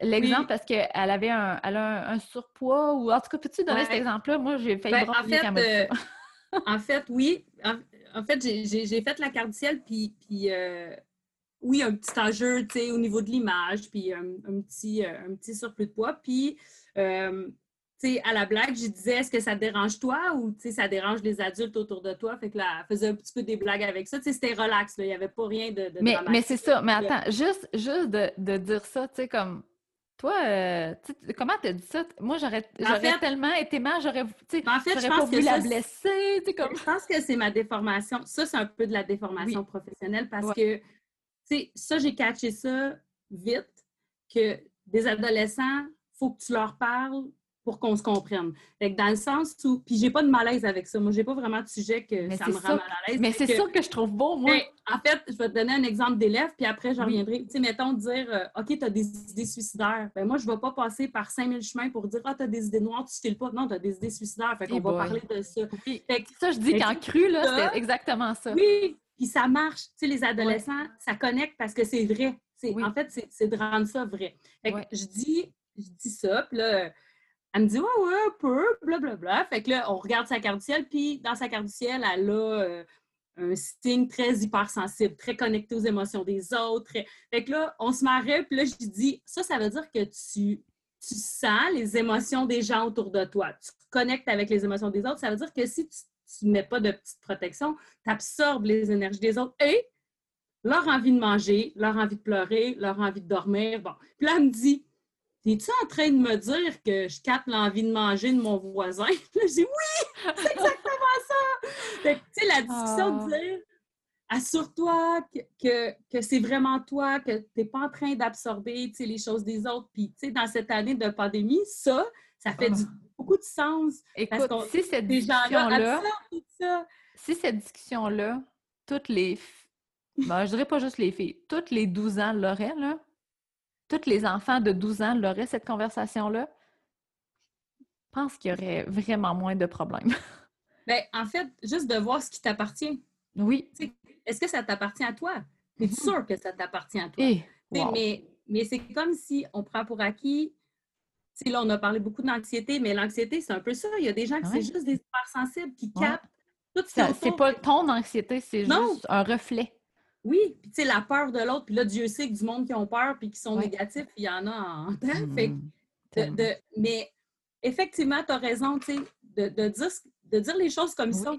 L'exemple, parce qu'elle avait un, elle a un, surpoids, ou en tout cas, peux-tu donner cet exemple-là? Moi, j'ai fait ben, en, fait, euh, en fait, oui. En, fait, j'ai fait la carte du ciel, puis, puis euh, oui, un petit enjeu, au niveau de l'image, puis un, petit, euh, un petit surplus de poids. Puis, à la blague, je disais, est-ce que ça te dérange toi ou ça dérange les adultes autour de toi? Fait que là, elle faisait un petit peu des blagues avec ça. C'était relax, il n'y avait pas rien de, Mais, mais c'est ça. Mais attends, juste, juste de, dire ça, tu sais, comme toi, euh, comment tu as dit ça? Moi, j'aurais tellement été mal, j'aurais en fait, je pense pas que la blesser. Comme... Je pense que c'est ma déformation. Ça, c'est un peu de la déformation professionnelle parce que, tu sais, ça, j'ai catché ça vite, que des adolescents, il faut que tu leur parles pour qu'on se comprenne. Fait dans le sens où, puis j'ai pas de malaise avec ça. Moi, j'ai pas vraiment de sujet que ça me rend mal à l'aise. Mais c'est ça que je trouve beau, moi. en fait, je vais te donner un exemple d'élève, puis après, j'en reviendrai. Tu sais, mettons, dire, euh, OK, tu as des idées suicidaires. Ben moi, je vais pas passer par 5000 chemins pour dire, ah, tu as des idées noires, tu files pas. Non, tu as des idées suicidaires. Fait qu'on va parler de ça. ça, je dis qu'en cru, là, c'est exactement ça. Oui, puis ça marche. Tu sais, les adolescents, ça connecte parce que c'est vrai. En fait, c'est de rendre ça vrai. Fait que je dis, je dis ça, puis là, elle me dit Ouais, ouais, un peu, blablabla. Fait que là, on regarde sa carte du ciel, puis dans sa carte du ciel, elle a euh, un signe très hypersensible, très connecté aux émotions des autres. Fait que là, on se marrait, puis là, je dis Ça, ça veut dire que tu, tu sens les émotions des gens autour de toi. Tu connectes avec les émotions des autres. Ça veut dire que si tu ne mets pas de petite protection, tu absorbes les énergies des autres et leur envie de manger, leur envie de pleurer, leur envie de dormir. Bon. Puis là, elle me dit es-tu en train de me dire que je capte l'envie de manger de mon voisin? je dis oui, c'est exactement ça. tu sais, la discussion de ah. dire assure-toi que, que, c'est vraiment toi, que tu n'es pas en train d'absorber les choses des autres. Puis, tu sais, dans cette année de pandémie, ça, ça fait ah. beaucoup de sens. Écoute, si cette discussion-là, si cette discussion-là, toutes les, ben, je dirais pas juste les filles, toutes les 12 ans l'auraient, là, tous les enfants de 12 ans l'auraient cette conversation-là, je pense qu'il y aurait vraiment moins de problèmes. Bien, en fait, juste de voir ce qui t'appartient. Oui. Est-ce que ça t'appartient à toi? Es mhm. sûr que ça t'appartient à toi? Eh, mais, mais c'est comme si on prend pour acquis. là, on a parlé beaucoup d'anxiété, mais l'anxiété, c'est un peu ça. Il y a des gens qui sont juste des hypersensibles qui captent tout ce C'est pas ton anxiété, c'est juste un reflet. Oui, puis tu sais, la peur de l'autre, puis là, Dieu sait que du monde qui ont peur puis qui sont négatifs, il y en a en temps. Mmh. mais effectivement, tu as raison, tu sais, de, de, dire, de dire les choses comme ça.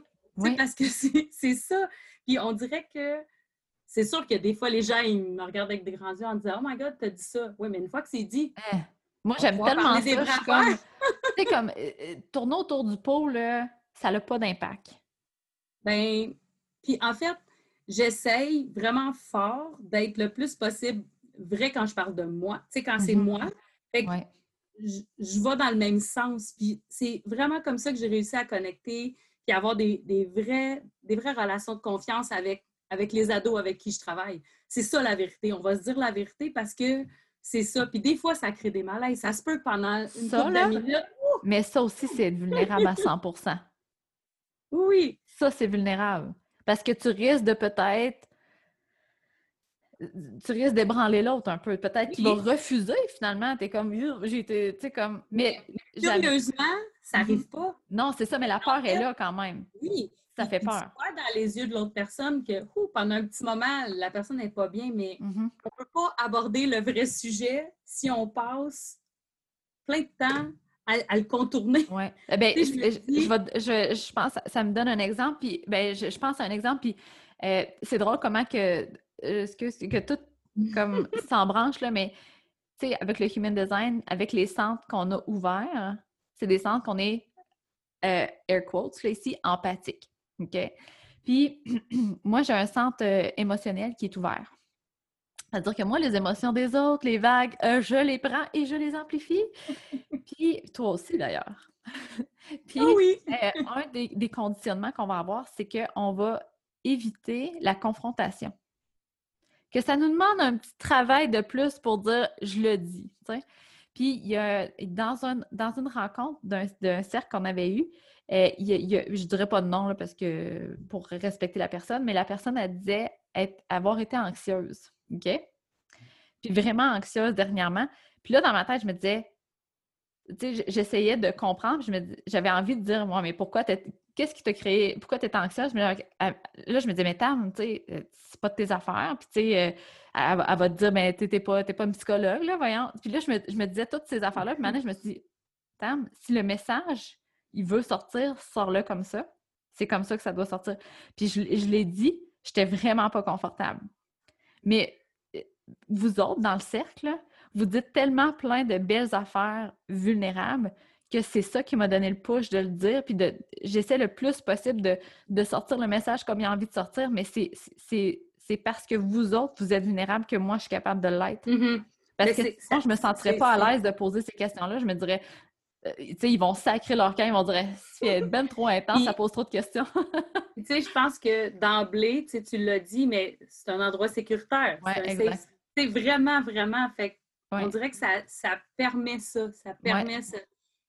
Parce que c'est ça. Puis on dirait que c'est sûr que des fois, les gens, ils me regardent avec des grands yeux en disant Oh my God, t'as dit ça. Oui, mais une fois que c'est dit. Eh, moi, j'aime tellement ça. Je comme, tu sais, comme, euh, euh, tourner autour du pot, là, ça n'a pas d'impact. Ben, puis en fait, j'essaye vraiment fort d'être le plus possible vrai quand je parle de moi. Tu sais, quand c'est mm-hmm. moi, je, je, vais dans le même sens. Puis c'est vraiment comme ça que j'ai réussi à connecter puis avoir des, des, vrais, des vraies relations de confiance avec, avec les ados avec qui je travaille. C'est ça la vérité. On va se dire la vérité parce que c'est ça. Puis des fois, ça crée des malaises. Ça se peut pendant une couple de minutes. Mais ça aussi, c'est vulnérable à 100% Oui. Ça, c'est vulnérable. Parce que tu risques de peut-être. Tu risques d'ébranler l'autre un peu. Peut-être qu'il va refuser finalement. Tu es comme. J'ai été. Tu sais, comme. Mais. Curieusement, ça n'arrive mhm. pas. Non, c'est ça, mais la peur est là quand même. Oui. Ça fait peur. Tu vois dans les yeux de l'autre personne que pendant un petit moment, la personne n'est pas bien, mais mhm. on ne peut pas aborder le vrai sujet si on passe plein de temps à, le contourner. Oui. Eh ben, je, je, je, pense, ça me donne un exemple, puis ben, je, pense à un exemple, puis euh, c'est drôle comment que, euh, que, que tout comme s'embranche, là, mais tu sais, avec le Human Design, avec les centres qu'on a ouverts, c'est des centres qu'on est, euh, air quotes, là, ici, empathiques. OK? Puis, moi, j'ai un centre émotionnel qui est ouvert. C'est-à-dire que moi, les émotions des autres, les vagues, euh, je les prends et je les amplifie. Puis toi aussi, d'ailleurs. Puis ah oui. Euh, un des, conditionnements qu'on va avoir, c'est qu'on va éviter la confrontation. Que ça nous demande un petit travail de plus pour dire je le dis. Puis il y a, dans, un, dans une rencontre d'un cercle qu'on avait eu, euh, je dirais pas de nom parce que pour respecter la personne, mais la personne, elle disait être, avoir été anxieuse. OK? Puis vraiment anxieuse dernièrement. Puis là, dans ma tête, je me disais, tu sais, j'essayais de comprendre, j'avais envie de dire, moi, mais pourquoi qu'est-ce qui t'a créé, pourquoi tu étais anxieuse? là, je me disais, mais Tam, tu sais, euh, c'est pas de tes affaires. Puis, tu sais, euh, elle, va te dire, mais t'es pas, pas une psychologue, là, voyons. Puis là, je me, disais toutes ces affaires-là. Puis maintenant, je me suis dit, Tam, si le message, il veut sortir, sors-le comme ça. C'est comme ça que ça doit sortir. Puis je, je l'ai dit, j'étais vraiment pas confortable. Mais euh, vous autres, dans le cercle, vous dites tellement plein de belles affaires vulnérables que c'est ça qui m'a donné le push de le dire. Puis de, j'essaie le plus possible de, sortir le message comme il a envie de sortir, mais c'est, c'est, parce que vous autres, vous êtes vulnérables que moi, je suis capable de l'être. Mm-hmm. Parce que sinon, je me sentirais pas à l'aise de poser ces questions-là. Je me dirais, ils vont sacrer leur camp, ils vont dire, c'est ben trop intense, ça pose trop de questions. tu sais, je pense que d'emblée, tu l'as dit, mais c'est un endroit sécuritaire. c'est vraiment, vraiment, fait on dirait que ça, ça permet ça, ça permet ça.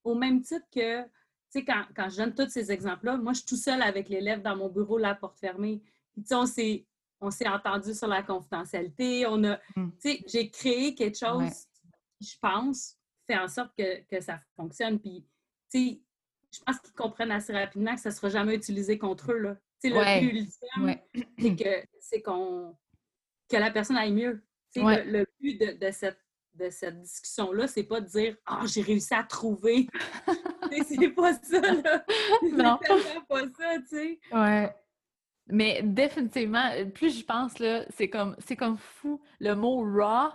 Au même titre que, tu sais, quand, quand je donne tous ces exemples-là, moi, je suis tout seul avec l'élève dans mon bureau, la porte fermée. Puis, tu sais, on s'est entendu sur la confidentialité. On a, mm. tu sais, j'ai créé quelque chose, je pense, fait en sorte que, que ça fonctionne. Puis, tu sais, je pense qu'ils comprennent assez rapidement que ça ne sera jamais utilisé contre eux. Là. Tu sais, le but ultime, c'est qu'on que la personne aille mieux. Le, le, but de, de, cette de cette discussion-là, c'est pas de dire Ah, j'ai réussi à trouver. c'est pas ça, là. Non. C'est pas ça, tu sais. Ouais. Mais définitivement, plus je pense, là, c'est comme, c'est comme fou. Le mot raw,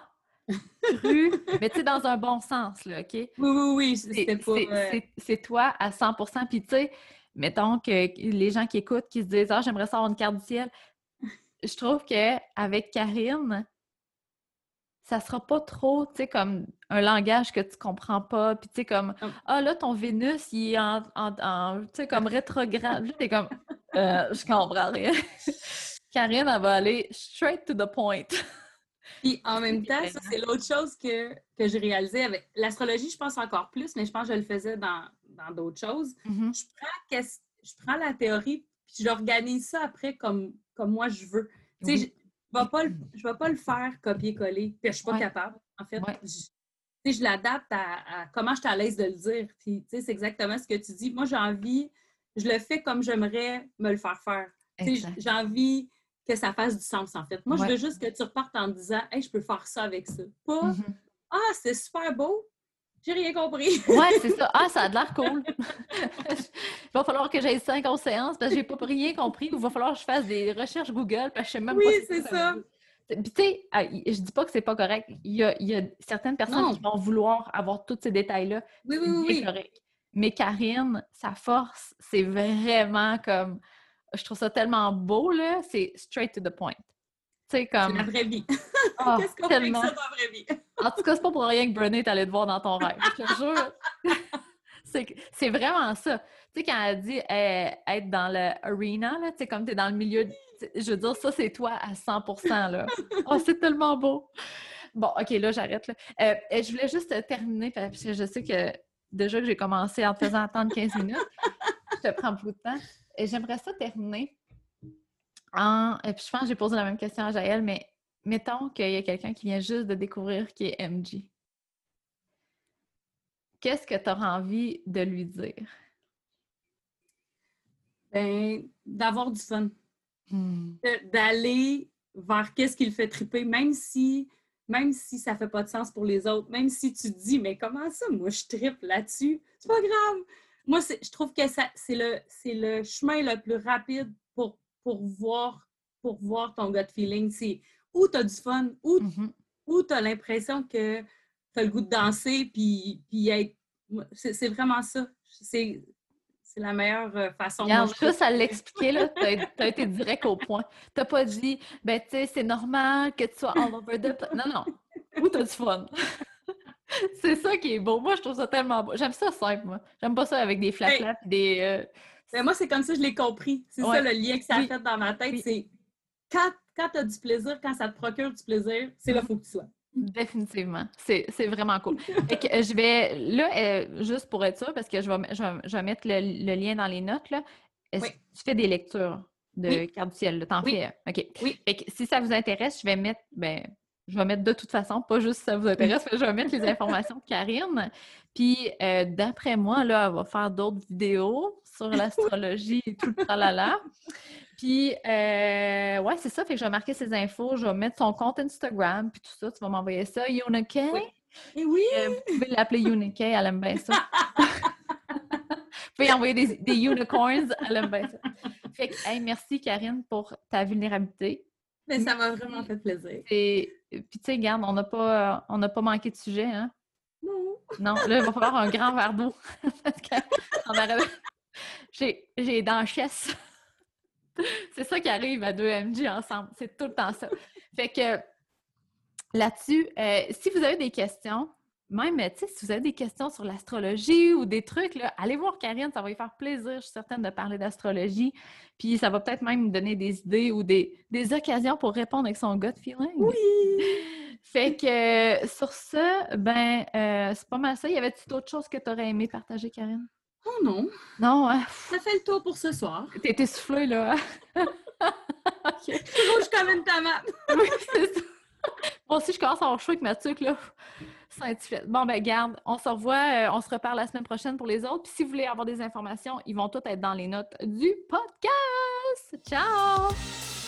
cru, mais tu sais, dans un bon sens, là, OK? Oui, oui, oui. C'est toi à 100% Puis tu sais, mettons que les gens qui écoutent, qui se disent Ah, j'aimerais savoir une carte du ciel. Je trouve qu'avec Karine, ça sera pas trop, tu sais, comme un langage que tu comprends pas, puis tu sais, comme, hum. ah là, ton Vénus, il est en, tu sais, comme rétrograde. Là, t'es comme, euh, je comprends rien. Karine, elle va aller straight to the point. Puis en même temps, ça, c'est l'autre chose que, que j'ai réalisé avec l'astrologie, je pense encore plus, mais je pense que je le faisais dans d'autres choses. Mm-hmm. je, prends, je prends la théorie, puis j'organise ça après comme, comme moi je veux. Tu sais, je ne vais, pas le faire copier-coller. Puis je suis pas capable. En fait, je, je l'adapte à, comment je suis à l'aise de le dire. Puis, c'est exactement ce que tu dis. Moi, j'ai envie, je le fais comme j'aimerais me le faire faire. J'ai envie que ça fasse du sens, en fait. Moi, je veux juste que tu repartes en disant Hey, je peux faire ça avec ça. Pas mm-hmm. Ah, c'est super beau, j'ai rien compris. ouais, c'est ça. Ah, ça a l'air cool. il va falloir que j'aille cinq séances parce que j'ai pas rien compris. Il va falloir que je fasse des recherches Google parce que je sais même oui, pas. Oui, c'est ça. Puis, tu sais, ah, je dis pas que c'est pas correct. Il y a, certaines personnes qui vont vouloir avoir tous ces détails-là. Oui, oui, oui. Correct. Mais Karine, sa force, c'est vraiment comme. Je trouve ça tellement beau, là. C'est straight to the point. C'est comme... la vraie vie. Ah, Qu'est-ce qu'on fait ça dans la vraie vie? en tout cas, c'est pas pour rien que Brené est allée te voir dans ton rêve. Je te jure. c'est vraiment ça. Tu sais, quand elle dit euh, être dans l'arena, tu sais, comme tu es dans le milieu, je veux dire, ça, c'est toi à 100 là. Oh, c'est tellement beau! Bon, OK, là, j'arrête. Euh, je voulais juste terminer, parce que je sais que déjà que j'ai commencé en te faisant attendre 15 minutes, je te prends beaucoup de temps. J'aimerais ça terminer et puis je pense que j'ai posé la même question à Jaël, mais mettons qu'il y a quelqu'un qui vient juste de découvrir qui est MG. Qu'est-ce que tu auras envie de lui dire? Ben, d'avoir du fun. Hmm. D'aller vers qu'est-ce qui le fait triper, même si même si ça fait pas de sens pour les autres, même si tu te dis, mais comment ça, moi, je tripe là-dessus, c'est pas grave. Moi, je trouve que c'est le, le chemin le plus rapide pour pour voir, pour voir ton gut feeling. C'est où tu as du fun, où, mm-hmm. tu as l'impression que tu as le goût de danser, puis, puis être. C'est vraiment ça. C'est la meilleure euh, façon. Regarde, juste à l'expliquer, tu as, été direct au point. Tu pas dit, ben, tu sais, c'est normal que tu sois all over the Non, non. Où tu as du fun? c'est ça qui est beau. Moi, je trouve ça tellement beau. J'aime ça simple, moi. J'aime pas ça avec des flap des. Euh, ben, moi, c'est comme ça que je l'ai compris. C'est ça le lien que ça a fait dans ma tête. C'est quand, quand tu as du plaisir, quand ça te procure du plaisir, c'est là qu'il faut que tu sois. Définitivement. C'est vraiment cool. Fait que euh, je vais, là, euh, juste pour être sûr, parce que je vais, je vais, mettre le, lien dans les notes, là. Est-ce que tu fais des lectures de oui. carte du ciel? T'en oui. fais? OK. Oui. Fait que si ça vous intéresse, je vais mettre, ben, je vais mettre de toute façon, pas juste si ça vous intéresse, mais je vais mettre les informations de Karine. Puis, euh, d'après moi, là, elle va faire d'autres vidéos sur l'astrologie et tout le tralala. Puis, euh, ouais, c'est ça. Fait que je vais marquer ses infos. Je vais mettre son compte Instagram, puis tout ça. Tu vas m'envoyer ça. Yunike. Oui. Et oui. Euh, vous pouvez l'appeler Yunike. Elle aime bien ça. vous pouvez envoyer des, des, unicorns. Elle aime bien ça. Fait que, hey, merci, Karine, pour ta vulnérabilité. Mais ça m'a vraiment fait plaisir. Puis, tu sais, regarde, on n'a pas, on pas manqué de sujet, hein? Non. Non, là, il va falloir un grand verre d'eau. Parce que j'ai les dents chesses. c'est ça qui arrive à deux MG ensemble. C'est tout le temps ça. Fait que là-dessus, euh, si vous avez des questions, même, tu sais, si vous avez des questions sur l'astrologie ou des trucs, là, allez voir Karine, ça va lui faire plaisir, je suis certaine, de parler d'astrologie. Puis ça va peut-être même donner des idées ou des, occasions pour répondre avec son gut feeling. Oui! Fait que sur ça, ben, euh, c'est pas mal ça. Y avait-tu d'autres choses que tu aurais aimé partager, Karine? Oh non. Non, hein? Ça fait le tour pour ce soir. T'es soufflée, là. Hein? Je suis rouge comme une tomate. oui, c'est ça. Moi aussi, je commence à avoir chaud avec ma tuque, là. Bon, ben garde, on se revoit, euh, on se reparle la semaine prochaine pour les autres. Puis si vous voulez avoir des informations, ils vont toutes être dans les notes du podcast. Ciao!